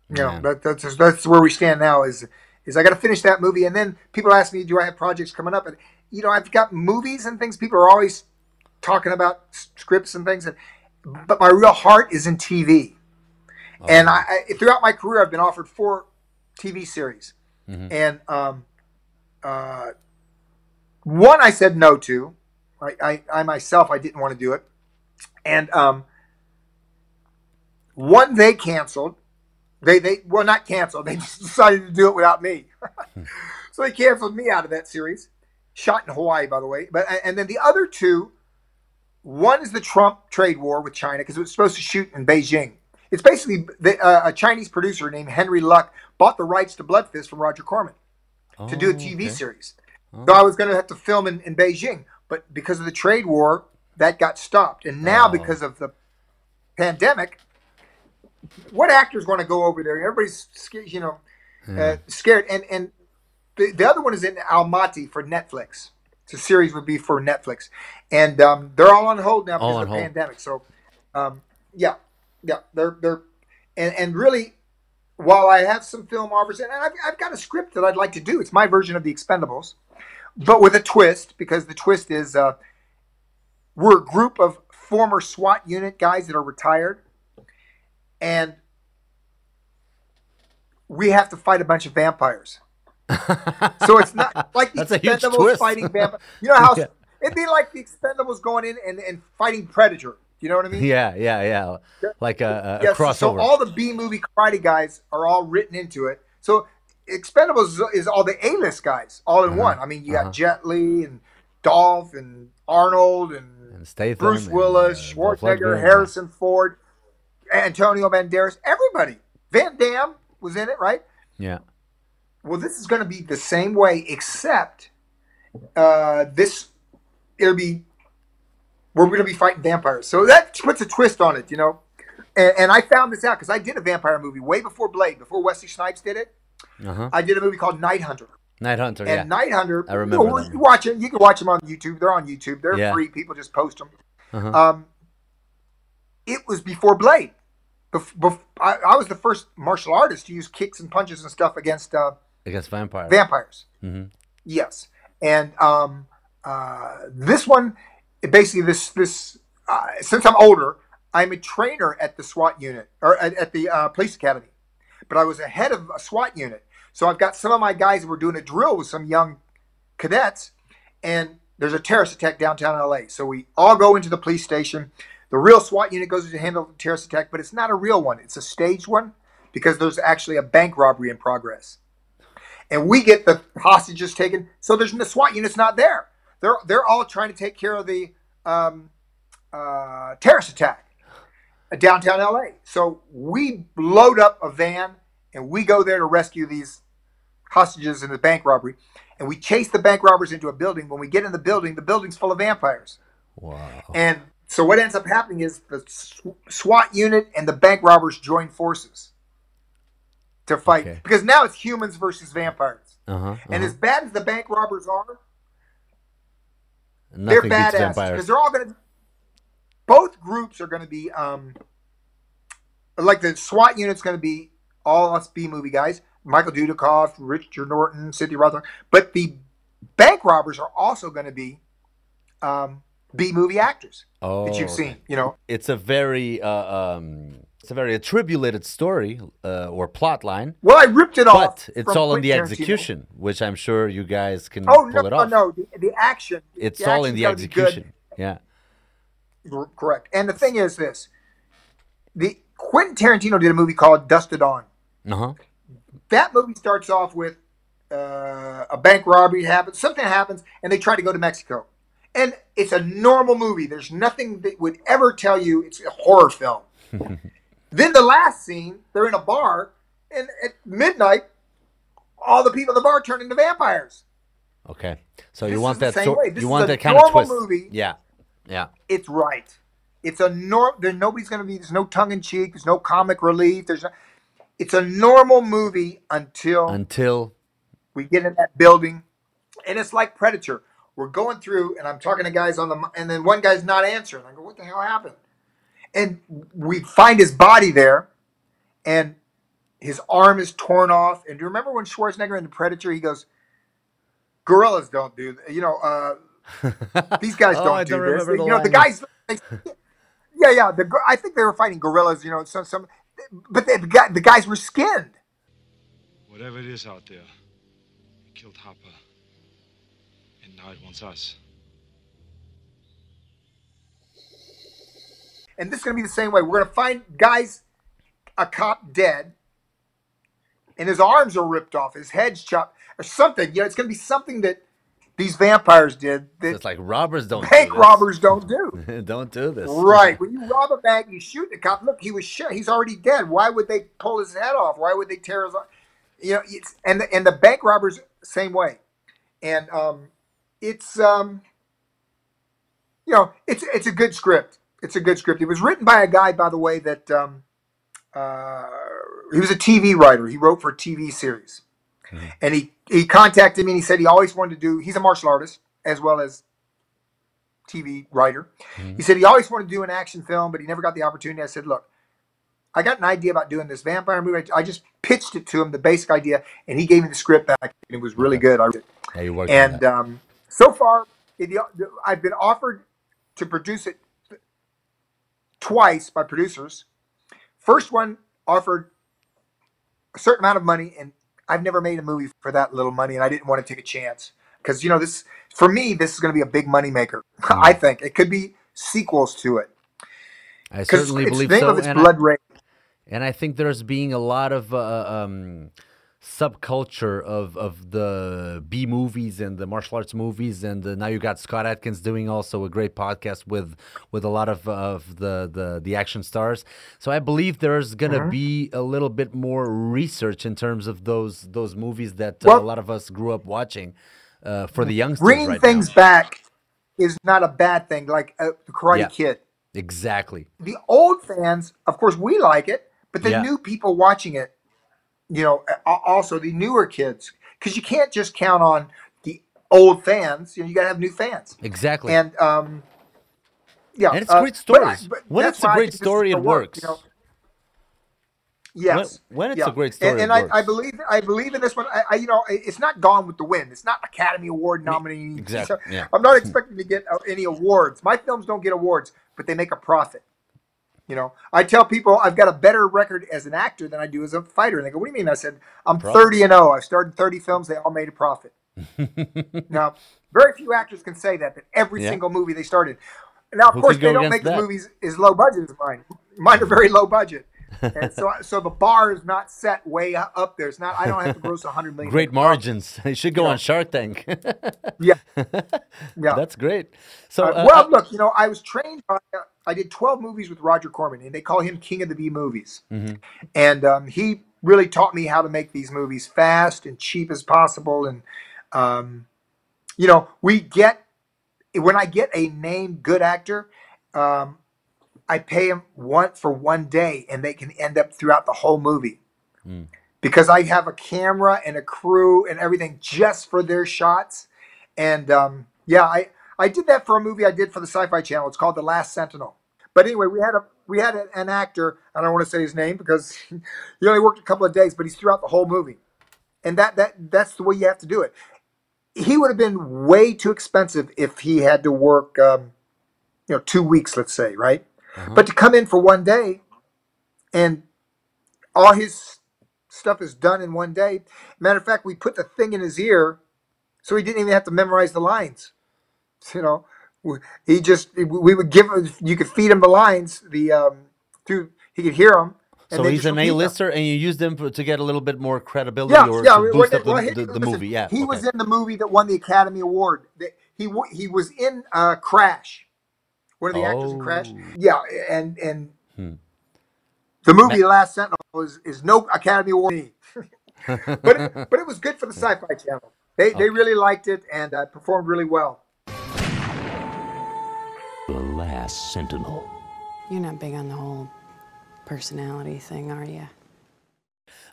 you know Yeah. that, that's that's where we stand now. Is is I got to finish that movie, and then people ask me, do I have projects coming up? And you know I've got movies and things. People are always talking about scripts and things, and but my real heart is in TV. And I, I throughout my career, I've been offered four TV series, and um, uh, one I said no to. I, I, I myself I didn't want to do it, and um, one they canceled. They they well not canceled. [laughs] They just decided to do it without me. [laughs] so they canceled me out of that series. Shot in Hawaii, by the way. But and then the other two, one is the Trump trade war with China because it was supposed to shoot in Beijing. It's basically the, uh, a Chinese producer named Henry Luck bought the rights to Blood Fist from Roger Corman to do a Oh, TV okay. series. So I was going to have to film in, in Beijing, but because of the trade war, that got stopped. And now, Oh. because of the pandemic, what actor's going to go over there? Everybody's scared, you know, uh, scared. And and the, the other one is in Almaty for Netflix. The series would be for Netflix, and um, they're all on hold now because All of the hold. pandemic. So, um, yeah, yeah, they're they're and and really, while I have some film offers, and I've, I've got a script that I'd like to do. It's my version of The Expendables, but with a twist because the twist is uh, we're a group of former SWAT unit guys that are retired, and we have to fight a bunch of vampires. [laughs] so it's not like the That's Expendables fighting vampires. You know how [laughs] it'd be like the Expendables going in and, and fighting Predator. You know what I mean? Yeah, yeah, yeah. Like a, a, crossover. So all the B movie karate guys are all written into it. So Expendables is, all the A list guys all Uh-huh. in one. I mean, you got Jet Li and Dolph and Arnold and, And Statham Bruce and, Willis, uh, Schwarzenegger, Harrison Ford, Antonio Banderas, everybody. Van Damme was in it, right? yeah. Well, this is going to be the same way, except uh, this it'll be we're going to be fighting vampires. So that puts a twist on it, you know. And, and I found this out because I did a vampire movie way before Blade, before Wesley Snipes did it. Uh-huh. I did a movie called Night Hunter, Night Hunter. And yeah. Night Hunter, I remember You, know, you watch it. You can watch them on YouTube. They're on YouTube. They're Yeah. free. People just post them. Uh-huh. Um, it was before Blade. Bef- bef- I, I was the first martial artist to use kicks and punches and stuff against uh, Against vampires. vampires. hmm Yes, and um, uh, this one, basically this this uh, since I'm older, I'm a trainer at the SWAT unit or at, at the uh, police academy, but I was a head of a SWAT unit, so I've got some of my guys that were doing a drill with some young cadets, and there's a terrorist attack downtown LA. So we all go into the police station. The real SWAT unit goes to handle the terrorist attack, but it's not a real one. It's a staged one because there's actually a bank robbery in progress and we get the hostages taken. So there's the SWAT unit's not there. They're they're all trying to take care of the um, uh, terrorist attack at downtown LA. So we load up a van and we go there to rescue these hostages in the bank robbery. And we chase the bank robbers into a building. When we get in the building, the building's full of vampires. Wow. And so what ends up happening is the SWAT unit and the bank robbers join forces to fight Okay. because now it's humans versus vampires. Uh-huh. And uh-huh. as bad as the bank robbers are, Nothing they're badass because they're all going to. Both groups are going to be um, like the SWAT unit's going to be all us B movie guys, Michael Dudikoff, Richard Norton, Cynthia Rothrock, but the bank robbers are also going to be um, B movie actors oh, that you've seen. You know, It's a very uh, um, it's a very attributed story uh, or plot line, well, I ripped it off, but it's all in the execution, which I'm sure you guys can Oh pull no, it off. no, the, the action. It's the all in the gotta be good. execution. Yeah. Correct. And the thing is this: the Quentin Tarantino did a movie called Dust to Dawn. Uh huh. That movie starts off with uh, a bank robbery happens, something happens, and they try to go to Mexico. And it's a normal movie. There's nothing that would ever tell you it's a horror film. [laughs] then the last scene, they're in a bar, and at midnight, all the people in the bar turn into vampires. Okay. So This you want that? same So, way. This you want a that kind of normal twist? movie. Yeah. Yeah. it's right. It's a norm. There, nobody's going to be. There's no tongue in cheek. There's no comic relief. There's. No, it's a normal movie until Until we get in that building, and it's like Predator. We're going through, and I'm talking to guys on the, and then one guy's not answering. I go, "What the hell happened?" And we find his body there, and his arm is torn off. And do you remember when Schwarzenegger in the Predator? He goes, "Guerrillas don't do, th- you know, uh, [laughs] these guys Oh, don't I do don't this." remember the you know, the guys. They, yeah, yeah. The, I think they were fighting guerrillas. You know, some, some, but the, the, guy, the guys were skinned. Whatever it is out there, it killed Hopper. And now it wants us. And this is going to be the same way. We're going to find guys, a cop dead, and his arms are ripped off, his head's chopped, or something. You know, it's going to be something that these vampires did that it's like robbers don't. bank do this. robbers don't do. [laughs] don't do this. right. [laughs] When you rob a bank, you shoot the cop. Look, he was shot. He's already dead. Why would they pull his head off? Why would they tear his? You know, it's and the, and the bank robbers same way, and um, it's um, you know, it's it's a good script. It's a good script. It was written by a guy, by the way, that um, uh, he was a TV writer. He wrote for a TV series, and he he contacted me and he said he always wanted to do. He's a martial artist as well as TV writer. He said he always wanted to do an action film, but he never got the opportunity. I said, look. I got an idea about doing this vampire movie. I just pitched it to him, the basic idea, and he gave me the script back, and it was really good. I Yeah, you worked and um, so far, it, I've been offered to produce it twice by producers. First one offered a certain amount of money, and I've never made a movie for that little money, and I didn't want to take a chance because you know this for me this is going to be a big money maker. I think it could be sequels to it I certainly believe so. of it's and I- Blood Rage. And I think there's being a lot of uh, um, subculture of of the B movies and the martial arts movies, and uh, now you got Scott Adkins doing also a great podcast with with a lot of of the the the action stars. So I believe there's gonna Mm-hmm. be a little bit more research in terms of those those movies that uh, Well- a lot of us grew up watching uh, for the youngsters. Bringing right things now. back is not a bad thing, like uh, the Karate Yeah. Kid. exactly. the old fans, of course, we like it, but the Yeah. new people watching it, you know, also the newer kids, because you can't just count on the old fans. You know, you got to have new fans. Exactly. And um, yeah, And it's uh, great but I- stories. but When it's a great think this is story, it work, works. You know? Yes. When- when it's yeah. a great story, and, and I, I believe I believe in this one. I, I you know it's not Gone with the Wind. It's not Academy Award nominee. Exactly, So yeah. I'm not expecting to get uh, any awards. My films don't get awards, but they make a profit. You know, I tell people I've got a better record as an actor than I do as a fighter, and they go, "What do you mean?" I said, "I'm 30 and 0. I've started 30 films. They all made a profit." [laughs] now, very few actors can say that. That every Yeah. single movie they started. Now, of Who course, they don't make the movies as low budget as mine. Mine are very low budget, and so [laughs] so the bar is not set way up there. It's not. I don't have to gross 100 million. Great margins. [laughs] You should go on Shark Tank. Yeah, yeah. That's great. So, Uh, uh, well, uh, look, you know, I was trained. By, uh, I did 12 movies with Roger Corman, and they call him King of the B movies. Mm-hmm. And um, he really taught me how to make these movies fast and cheap as possible. And um, you know, we get when I get a named good actor, um, I pay them one for one day, and they can end up throughout the whole movie because I have a camera and a crew and everything just for their shots. And um, yeah, I I did that for a movie I did for the Sci-Fi Channel. It's called The Last Sentinel. But anyway, we had a we had a, an actor. I don't want to say his name because [laughs] he only worked a couple of days, but he's throughout the whole movie. And that that that's the way you have to do it. He would have been way too expensive if he had to work, um, you know, two weeks, let's say, right? But to come in for one day, and all his stuff is done in one day. Matter of fact, we put the thing in his ear, so he didn't even have to memorize the lines. You know, we- he just we would give him. You could feed him the lines. The um, through he could hear them. so he's an A-lister, and you use them for, to get a little bit more credibility Yeah, or yeah. to we- boost up the, well, he- the, the listen, movie. Yeah. he okay. was in the movie that won the Academy Award. He he was in uh, Crash. One of the actors in Crash. Oh. Yeah, and and Hmm. the movie Last Sentinel is, is no Academy Award. [laughs] but it, [laughs] but it was good for the Sci-Fi Channel. They they really liked it and uh, performed really well. The last sentinel. You're not big on the whole personality thing, are you?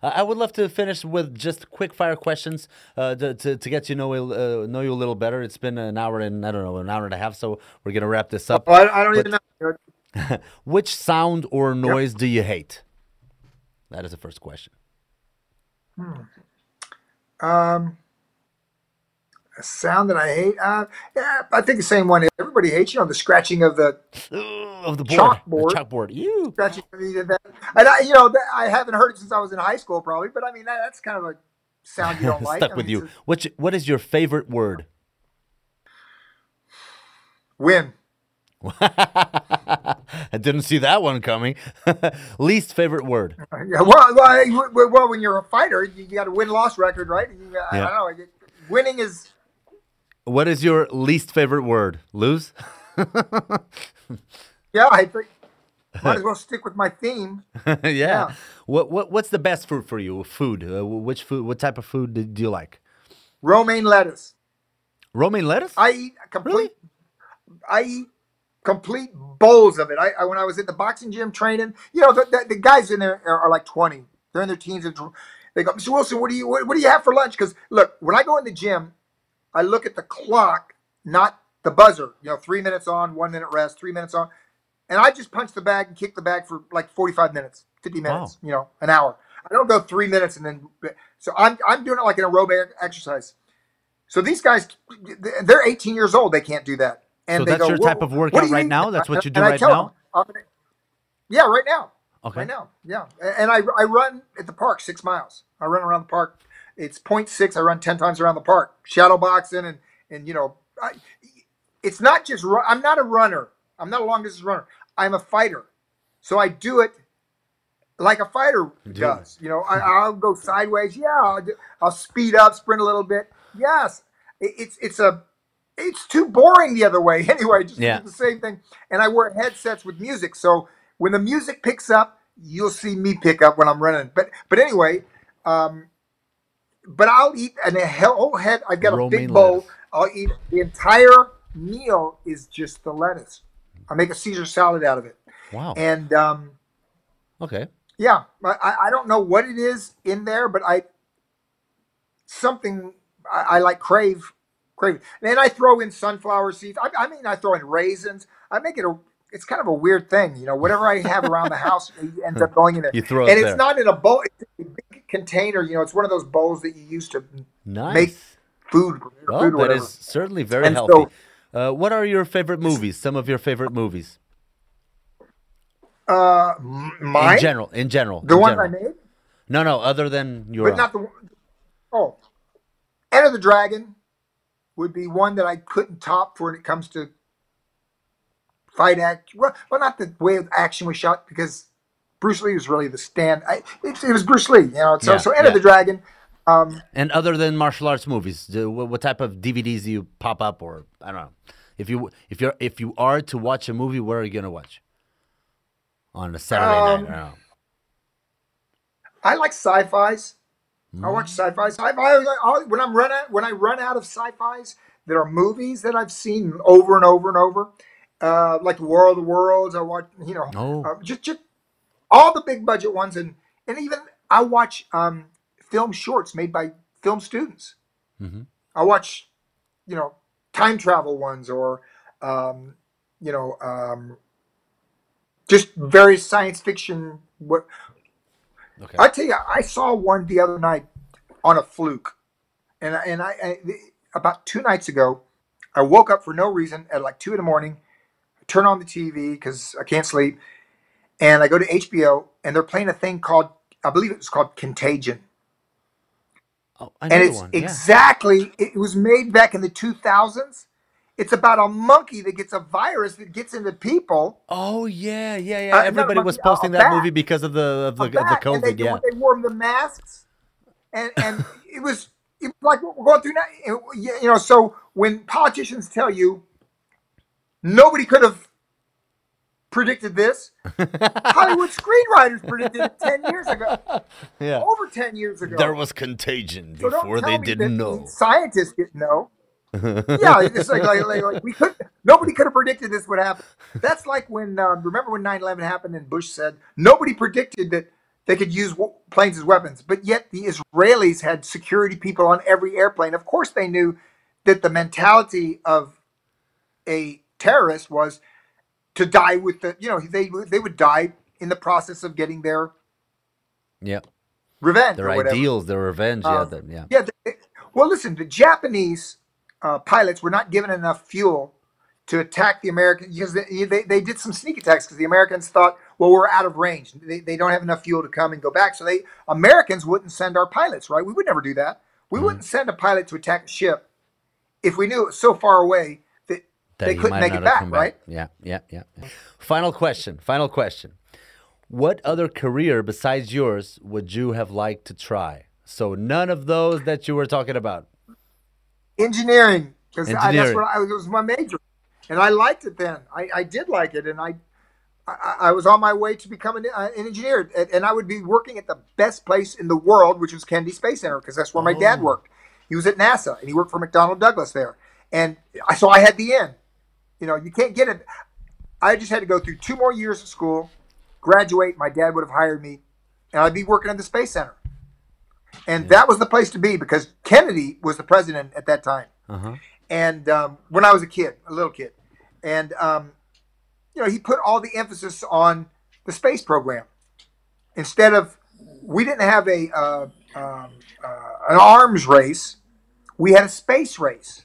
Uh, I would love to finish with just quick fire questions uh, to, to, to get you know uh, know you a little better. It's been an hour and I don't know an hour and a half, so we're gonna wrap this up. Well, I, I don't But even know. [laughs] Which sound or noise do you hate? That is the first question. Hmm. Um, a sound that I hate. Uh, yeah, I think the same one. Everybody hates. You know, the scratching of the Of the board, Chalkboard. the chalkboard. You. scratching. That, and I, you know, that, I haven't heard it since I was in high school, probably. But I mean, that, that's kind of a sound you don't [laughs] like. Stuck I with mean, you. Which what is your favorite word? Win. [laughs] I didn't see that one coming. [laughs] Least favorite word. Yeah, well, well, well, when you're a fighter, you, got a win-loss record, right? You, got- I Yeah. don't know. Winning is What is your least favorite word? Lose? [laughs] yeah. I think [laughs] might as well stick with my theme. [laughs] yeah. Yeah. What what what's the best food for you? Food. Uh, which food? What type of food do do you like? Romaine lettuce. Romaine lettuce? I eat complete. I eat complete bowls of it. I, I when I was at the boxing gym training, you know, the, the, the guys in there are, are like twenty. They're in their teens. And they go, Mr. Wilson, what do you what, what do you have for lunch? Because look, when I go in the gym, I look at the clock, not the buzzer. You know, three minutes on, one minute rest, three minutes on, and I just punch the bag and kick the bag for like forty five minutes, fifty minutes. You know, an hour. I don't go three minutes and then. So I'm I'm doing it like an aerobic exercise. So these guys, they're 18 years old. They can't do that. And So they that's go, your type of workout right mean?" now? That's what you do And right now? them, gonna- yeah, right now. Okay. Right now. Yeah. And I, I run at the park six miles. I run around the park. It's 0.6. I run 10 times around the park, shadow boxing. And, and you know, I, it's not just, run, I'm not a runner. I'm not a long distance runner. I'm a fighter. So I do it like a fighter does. You know, I, [laughs] I'll go sideways. Yeah. I'll, do, I'll speed up, sprint a little bit. Yes. It, it's, it's a, it's too boring the other way [laughs] anyway. Just Yeah. the same thing. And I wear headsets with music. So when the music picks up, you'll see me pick up when I'm running. But but anyway, um, but I'll eat an, a whole head. I've got a big bowl. lettuce. I'll eat the entire meal is just the lettuce. I make a Caesar salad out of it. Wow. And um, Okay. yeah, I, I- don't know what it is in there, but I something I, I like crave crave. And then I throw in sunflower seeds. I, I mean, I throw in raisins. I make it a. It's kind of a weird thing, you know. Whatever I have around the house ends up [laughs] going in it. You throw it and it's there. not in a bowl. It's a big container. You know, it's one of those bowls that you use to Nice. make food. Well, food that whatever. certainly very And healthy. uh, what are your favorite movies? Some of your favorite movies Uh, mine. in general. In general. The in ones general. I made, No, no. Other than your. but not the. one- Oh, Enter the Dragon would be one that I couldn't top for when it comes to fight act. Well, well, not the way the action was shot because Bruce Lee was really the stand. I, it, it was Bruce Lee, you know. So, Yeah, so Enter yeah. the Dragon. Um, And other than martial arts movies, do- what, type of DVDs do you pop up, or I don't know? If you if you're if you are to watch a movie, where are you gonna watch? On a Saturday Um, night. I. I like sci-fi's. I watch Mm. sci-fi. Sci-fi. I, I, when I'm run out, when I run out of sci-fi's, there are movies that I've seen over and over and over, uh, like War of the Worlds. I watch, you know, Oh. uh, just, just all the big budget ones, and and even I watch um, film shorts made by film students. Mhm. I watch, you know, time travel ones or, um, you know, um, just various science fiction. What Okay. I tell you, I saw one the other night on a fluke, and I- and I, I about two nights ago, I woke up for no reason at like two in the morning, turn on the TV because I can't sleep, and I go to HBO and they're playing a thing called I believe it was called Contagion, Oh, I know and the it's one. yeah. exactly it was made back in the two thousands. It's about a monkey that gets a virus that gets into people. Oh yeah, yeah, yeah. Uh, not Everybody was monkey, a- posting that bat. movie because of the of the, of the and they, COVID. Yeah. they wore the masks, and and [laughs] it was it was like what we're going through now. It- You know, so when politicians tell you nobody could have predicted this, [laughs] Hollywood screenwriters predicted it ten years ago, Yeah. over ten years ago. There was contagion So before they didn't know. Scientists didn't know. [laughs] yeah, it's like, like, like, like we could nobody could have predicted this would happen. That's like when uh, remember when 9/11 happened and Bush said nobody predicted that they could use w- planes as weapons, but yet the Israelis had security people on every airplane. Of course, they knew that the mentality of a terrorist was to die with the you know they they would die in the process of getting their Yeah. revenge Their or whatever. ideals, their revenge. yeah. Um, the- yeah. Yeah. they- well, listen, the Japanese uh, pilots were not given enough fuel to attack the Americans because they, they, they did some sneak attacks because the Americans thought, well, we're out of range. They, they don't have enough fuel to come and go back. So they Americans wouldn't send our pilots, right? We would never do that. We Mm-hmm. wouldn't send a pilot to attack a ship if we knew it was so far away that, they he couldn't might make not it have back, come right? Yeah, yeah, yeah. yeah. Final question. Final question. What other career besides yours would you have liked to try? So none of those that you were talking about. engineering because that's what I, it was my major, and I liked it then. I, I did like it, and I, I I was on my way to become an, uh, an engineer, and, and I would be working at the best place in the world, which was Kennedy Space Center, because that's where my dad worked. He was at NASA, and he worked for McDonnell Douglas there, and I, so I had the in. You know, you can't get it. I just had to go through two more years of school, graduate. My dad would have hired me, and I'd be working at the Space Center. And that was the place to be because Kennedy was the president at that time. Uh-huh. And um, when I was a kid, a little kid, and um, you know, he put all the emphasis on the space program instead of we didn't have a uh, um, uh, an arms race, we had a space race.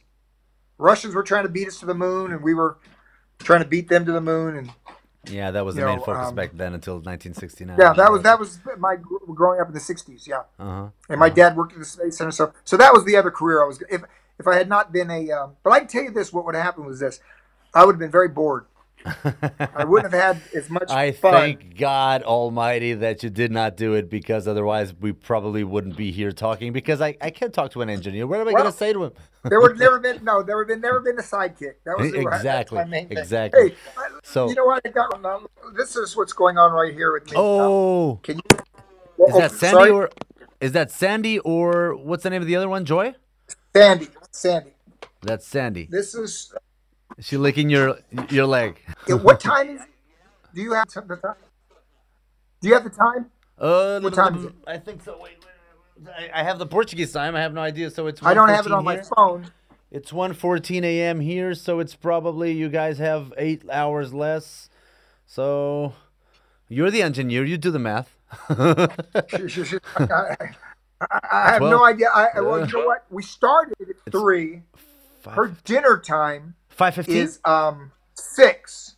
Russians were trying to beat us to the moon, and we were trying to beat them to the moon. And Yeah, that was the You main know, focus um, back then until 1969. yeah, that was that was my growing up in the '60s. Yeah. Uh-huh. and my dad worked at the space center. So, so that was the other career I was. If if I had not been a, um, but I can tell you this: what would have happened was this: I would have been very bored. I wouldn't have had as much I fun. thank God Almighty that you did not do it because otherwise we probably wouldn't be here talking. Because I, I can't talk to an engineer. What am I Well, going to say to him? there would never been no, there would been never been a sidekick. That was Exactly, That's my main thing. exactly. Hey, I- So- you know what? I got now, um, this is what's going on right here with me. Um, oh, Can you? is oh, that Sandy sorry? or is that Sandy or what's the name of the other one? Joy? Sandy? Sandy. That's Sandy. This is. Is she licking your your leg? yeah, What time is? it? Do you have the time? Do you have the time? Uh, What time is it? I think so. Wait, wait, I- I have the Portuguese time. I have no idea. So it's. I don't have it 1:14 on my phone. It's 1:14 a.m. here, so it's probably you guys have eight hours less. So you're the engineer. You do the math. [laughs] I, I, I have Well, no idea. I, I- well, you know what? We started at three. Her dinner time 5:15. is um six.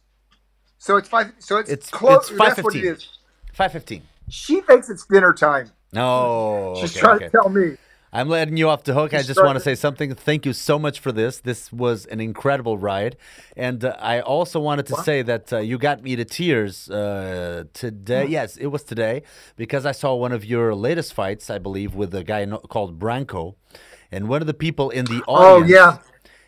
So it's five. So it's, It's- close. it's what it 5:15. is. 5:15. She thinks it's dinner time. No. She's okay, trying okay. to tell me. I'm letting you off the hook. I just want to say something. Thank you so much for this. This was an incredible ride, and uh, I also wanted to say that uh, you got me to tears uh, today. Yes, it was today because I saw one of your latest fights, I believe, with a guy called Branko, and one of the people in the audience Oh, yeah.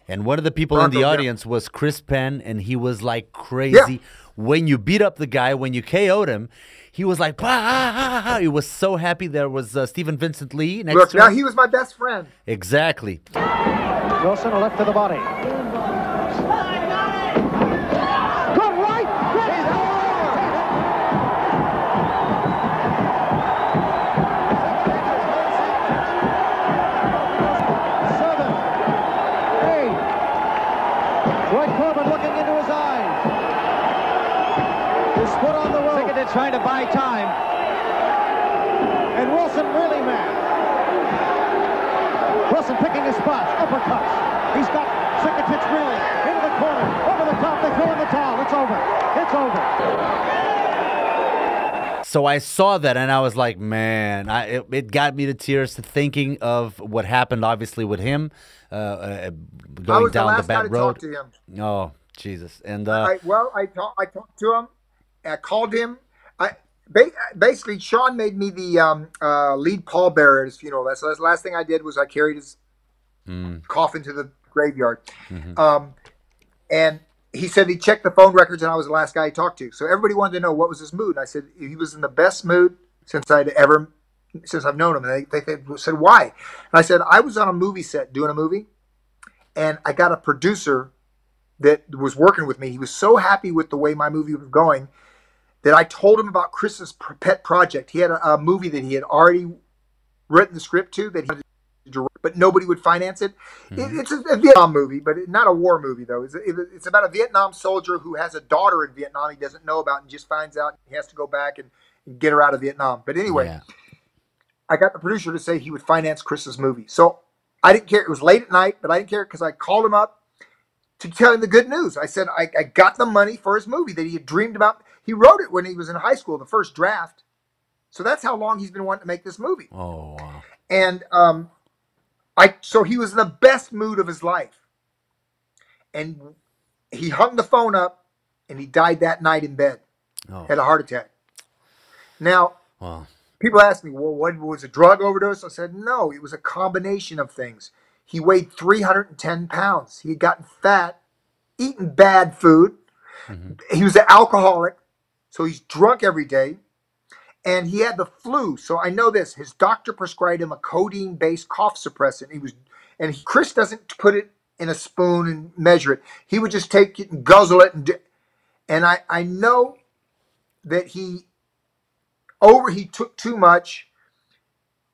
And one of the people in the Branko, yeah. audience was Chris Penn, and he was like crazy. When you beat up the guy, when you KO'd him, he was like, "Bah, ah, ah, ah." he was so happy. There was uh, Stephen Vincent Lee next Look, to now him. he was my best friend. Exactly. Wilson a left to the body. Cikatic trying to buy time. And Wilson really mad. Wilson picking his spots, uppercuts. He's got Cikatic reeling into the corner, over the top. They throw in the towel. It's over. It's over. So I saw that and I was like, man, I, it, it got me to tears to thinking of what happened, obviously, with him uh, uh, I going was the down the, bad road. talk to him. Oh, Jesus. And uh, I, well, I talked. I talked to him. I called him. Basically Sean made me the um, uh, lead pallbearer at his funeral. That's the last thing I did was I carried his mm, coffin to the graveyard. mhm. Um, and he said he checked the phone records and I was the last guy he talked to. So everybody wanted to know what was his mood. And I said he was in the best mood since I'd ever since I've known him. And they, they, they said why? And I said I was on a movie set doing a movie, and I got a producer that was working with me. He was so happy with the way my movie was going that I told him about Chris's pet project. He had a, a movie that he had already written the script to that he direct, but nobody would finance it. It- mm-hmm. it's a, a Vietnam movie, but it, not a war movie though. It's, it- it's about a Vietnam soldier who has a daughter in Vietnam he doesn't know about and just finds out he has to go back and, and get her out of Vietnam. But anyway, yeah. I got the producer to say he would finance Chris's movie. So I didn't care. It was late at night, but I didn't care because I called him up to tell him the good news. I said I, I got the money for his movie that he had dreamed about. He wrote it when he was in high school, the first draft. So that's how long he's been wanting to make this movie. Oh, wow. And um, I so he was in the best mood of his life. And he hung the phone up and he died that night in bed. Oh. Had a heart attack. Now, Wow. people ask me, well, what was a drug overdose? I said, no, it was a combination of things. He weighed 310 pounds. He had gotten fat, eaten bad food. He was an alcoholic, so he's drunk every day. And he had the flu. So I know this. His doctor prescribed him a codeine-based cough suppressant. He was, and he, Chris doesn't put it in a spoon and measure it. He would just take it and guzzle it. And do, and I, I know that he over he took too much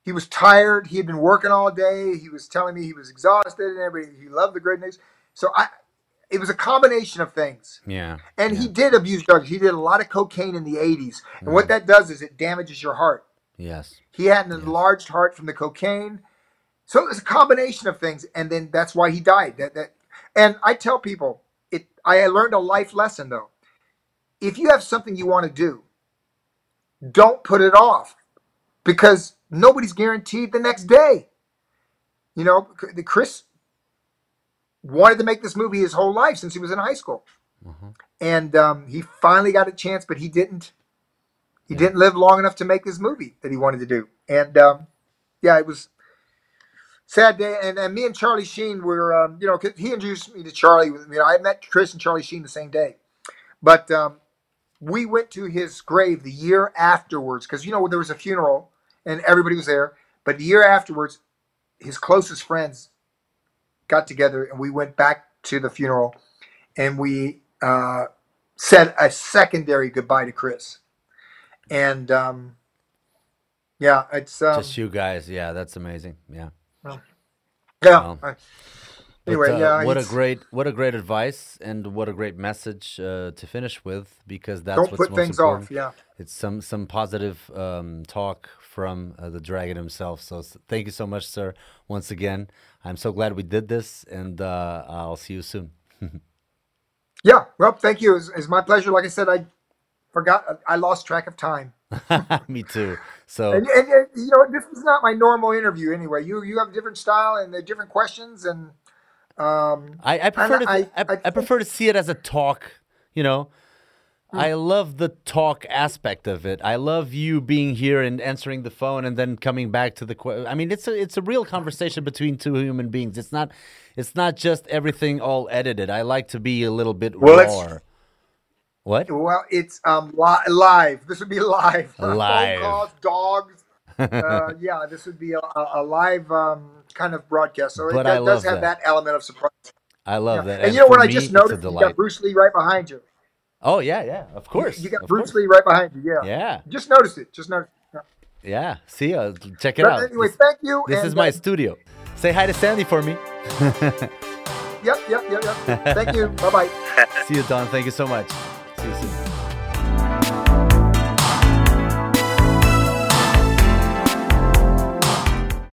he was tired he had been working all day he was telling me he was exhausted and everything he loved the great news so i it was a combination of things. Yeah. and he did abuse drugs. He did a lot of cocaine in the 80s and what mm. that does is it damages your heart. Yes. he had an enlarged heart from the cocaine. So it was a combination of things and then that's why he died. That, that and i tell people it i learned a life lesson though. If you have something you want to do don't put it off because nobody's guaranteed the next day. You know, the Chris wanted to make this movie his whole life since he was in high school, and um, he finally got a chance, but he didn't. He didn't live long enough to make this movie that he wanted to do, and um, yeah, it was sad day. And, and me and Charlie Sheen were, um, you know, 'cause he introduced me to Charlie. You know, I met Chris and Charlie Sheen the same day, but um, we went to his grave the year afterwards because you know there was a funeral and everybody was there. But the year afterwards, his closest friends got together and we went back to the funeral and we uh, said a secondary goodbye to Chris. And um, Yeah, it's um, Just you guys. Yeah, that's amazing. Yeah. yeah. Well, I- But, anyway, uh, yeah, what a great, what a great advice, and what a great message uh, to finish with, because that's Don't what's put most things off, yeah. it's some some positive um, talk from uh, the dragon himself. So thank you so much, sir. Once again, I'm so glad we did this, and uh, I'll see you soon. [laughs] Yeah, well, thank you. It's, it's my pleasure. Like I said, I forgot. I lost track of time. [laughs] Me too. So And, and, and, you know, this is not my normal interview anyway. You you have a different style and different questions, and um, I, I prefer to I, I, think- prefer to see it as a talk. You know. I love the talk aspect of it. I love you being here and answering the phone and then coming back to the. que- I mean, it's a it's a real conversation between two human beings. It's not it's not just everything all edited. I like to be a little bit Well, raw. What? Well, it's um li- live. This would be live. [laughs] Live. Phone calls, dogs. [laughs] uh, yeah, this would be a, a live um, kind of broadcast. So it, But that I does love have that. that. element of surprise. I love Yeah. that. And, you know what? I just noticed you got. Bruce Lee right behind you. Oh yeah, yeah. Of course. You got of Bruce course. Lee right behind you. Yeah. Yeah. Just noticed it. Just noticed. Yeah. Yeah. See, uh, check it But out. anyway, This- thank you. This is my uh, studio. Say hi to Sandy for me. [laughs] [laughs] Yep, yep, yep, yep. Thank you. [laughs] bye bye. See you, Don. Thank you so much. See you soon.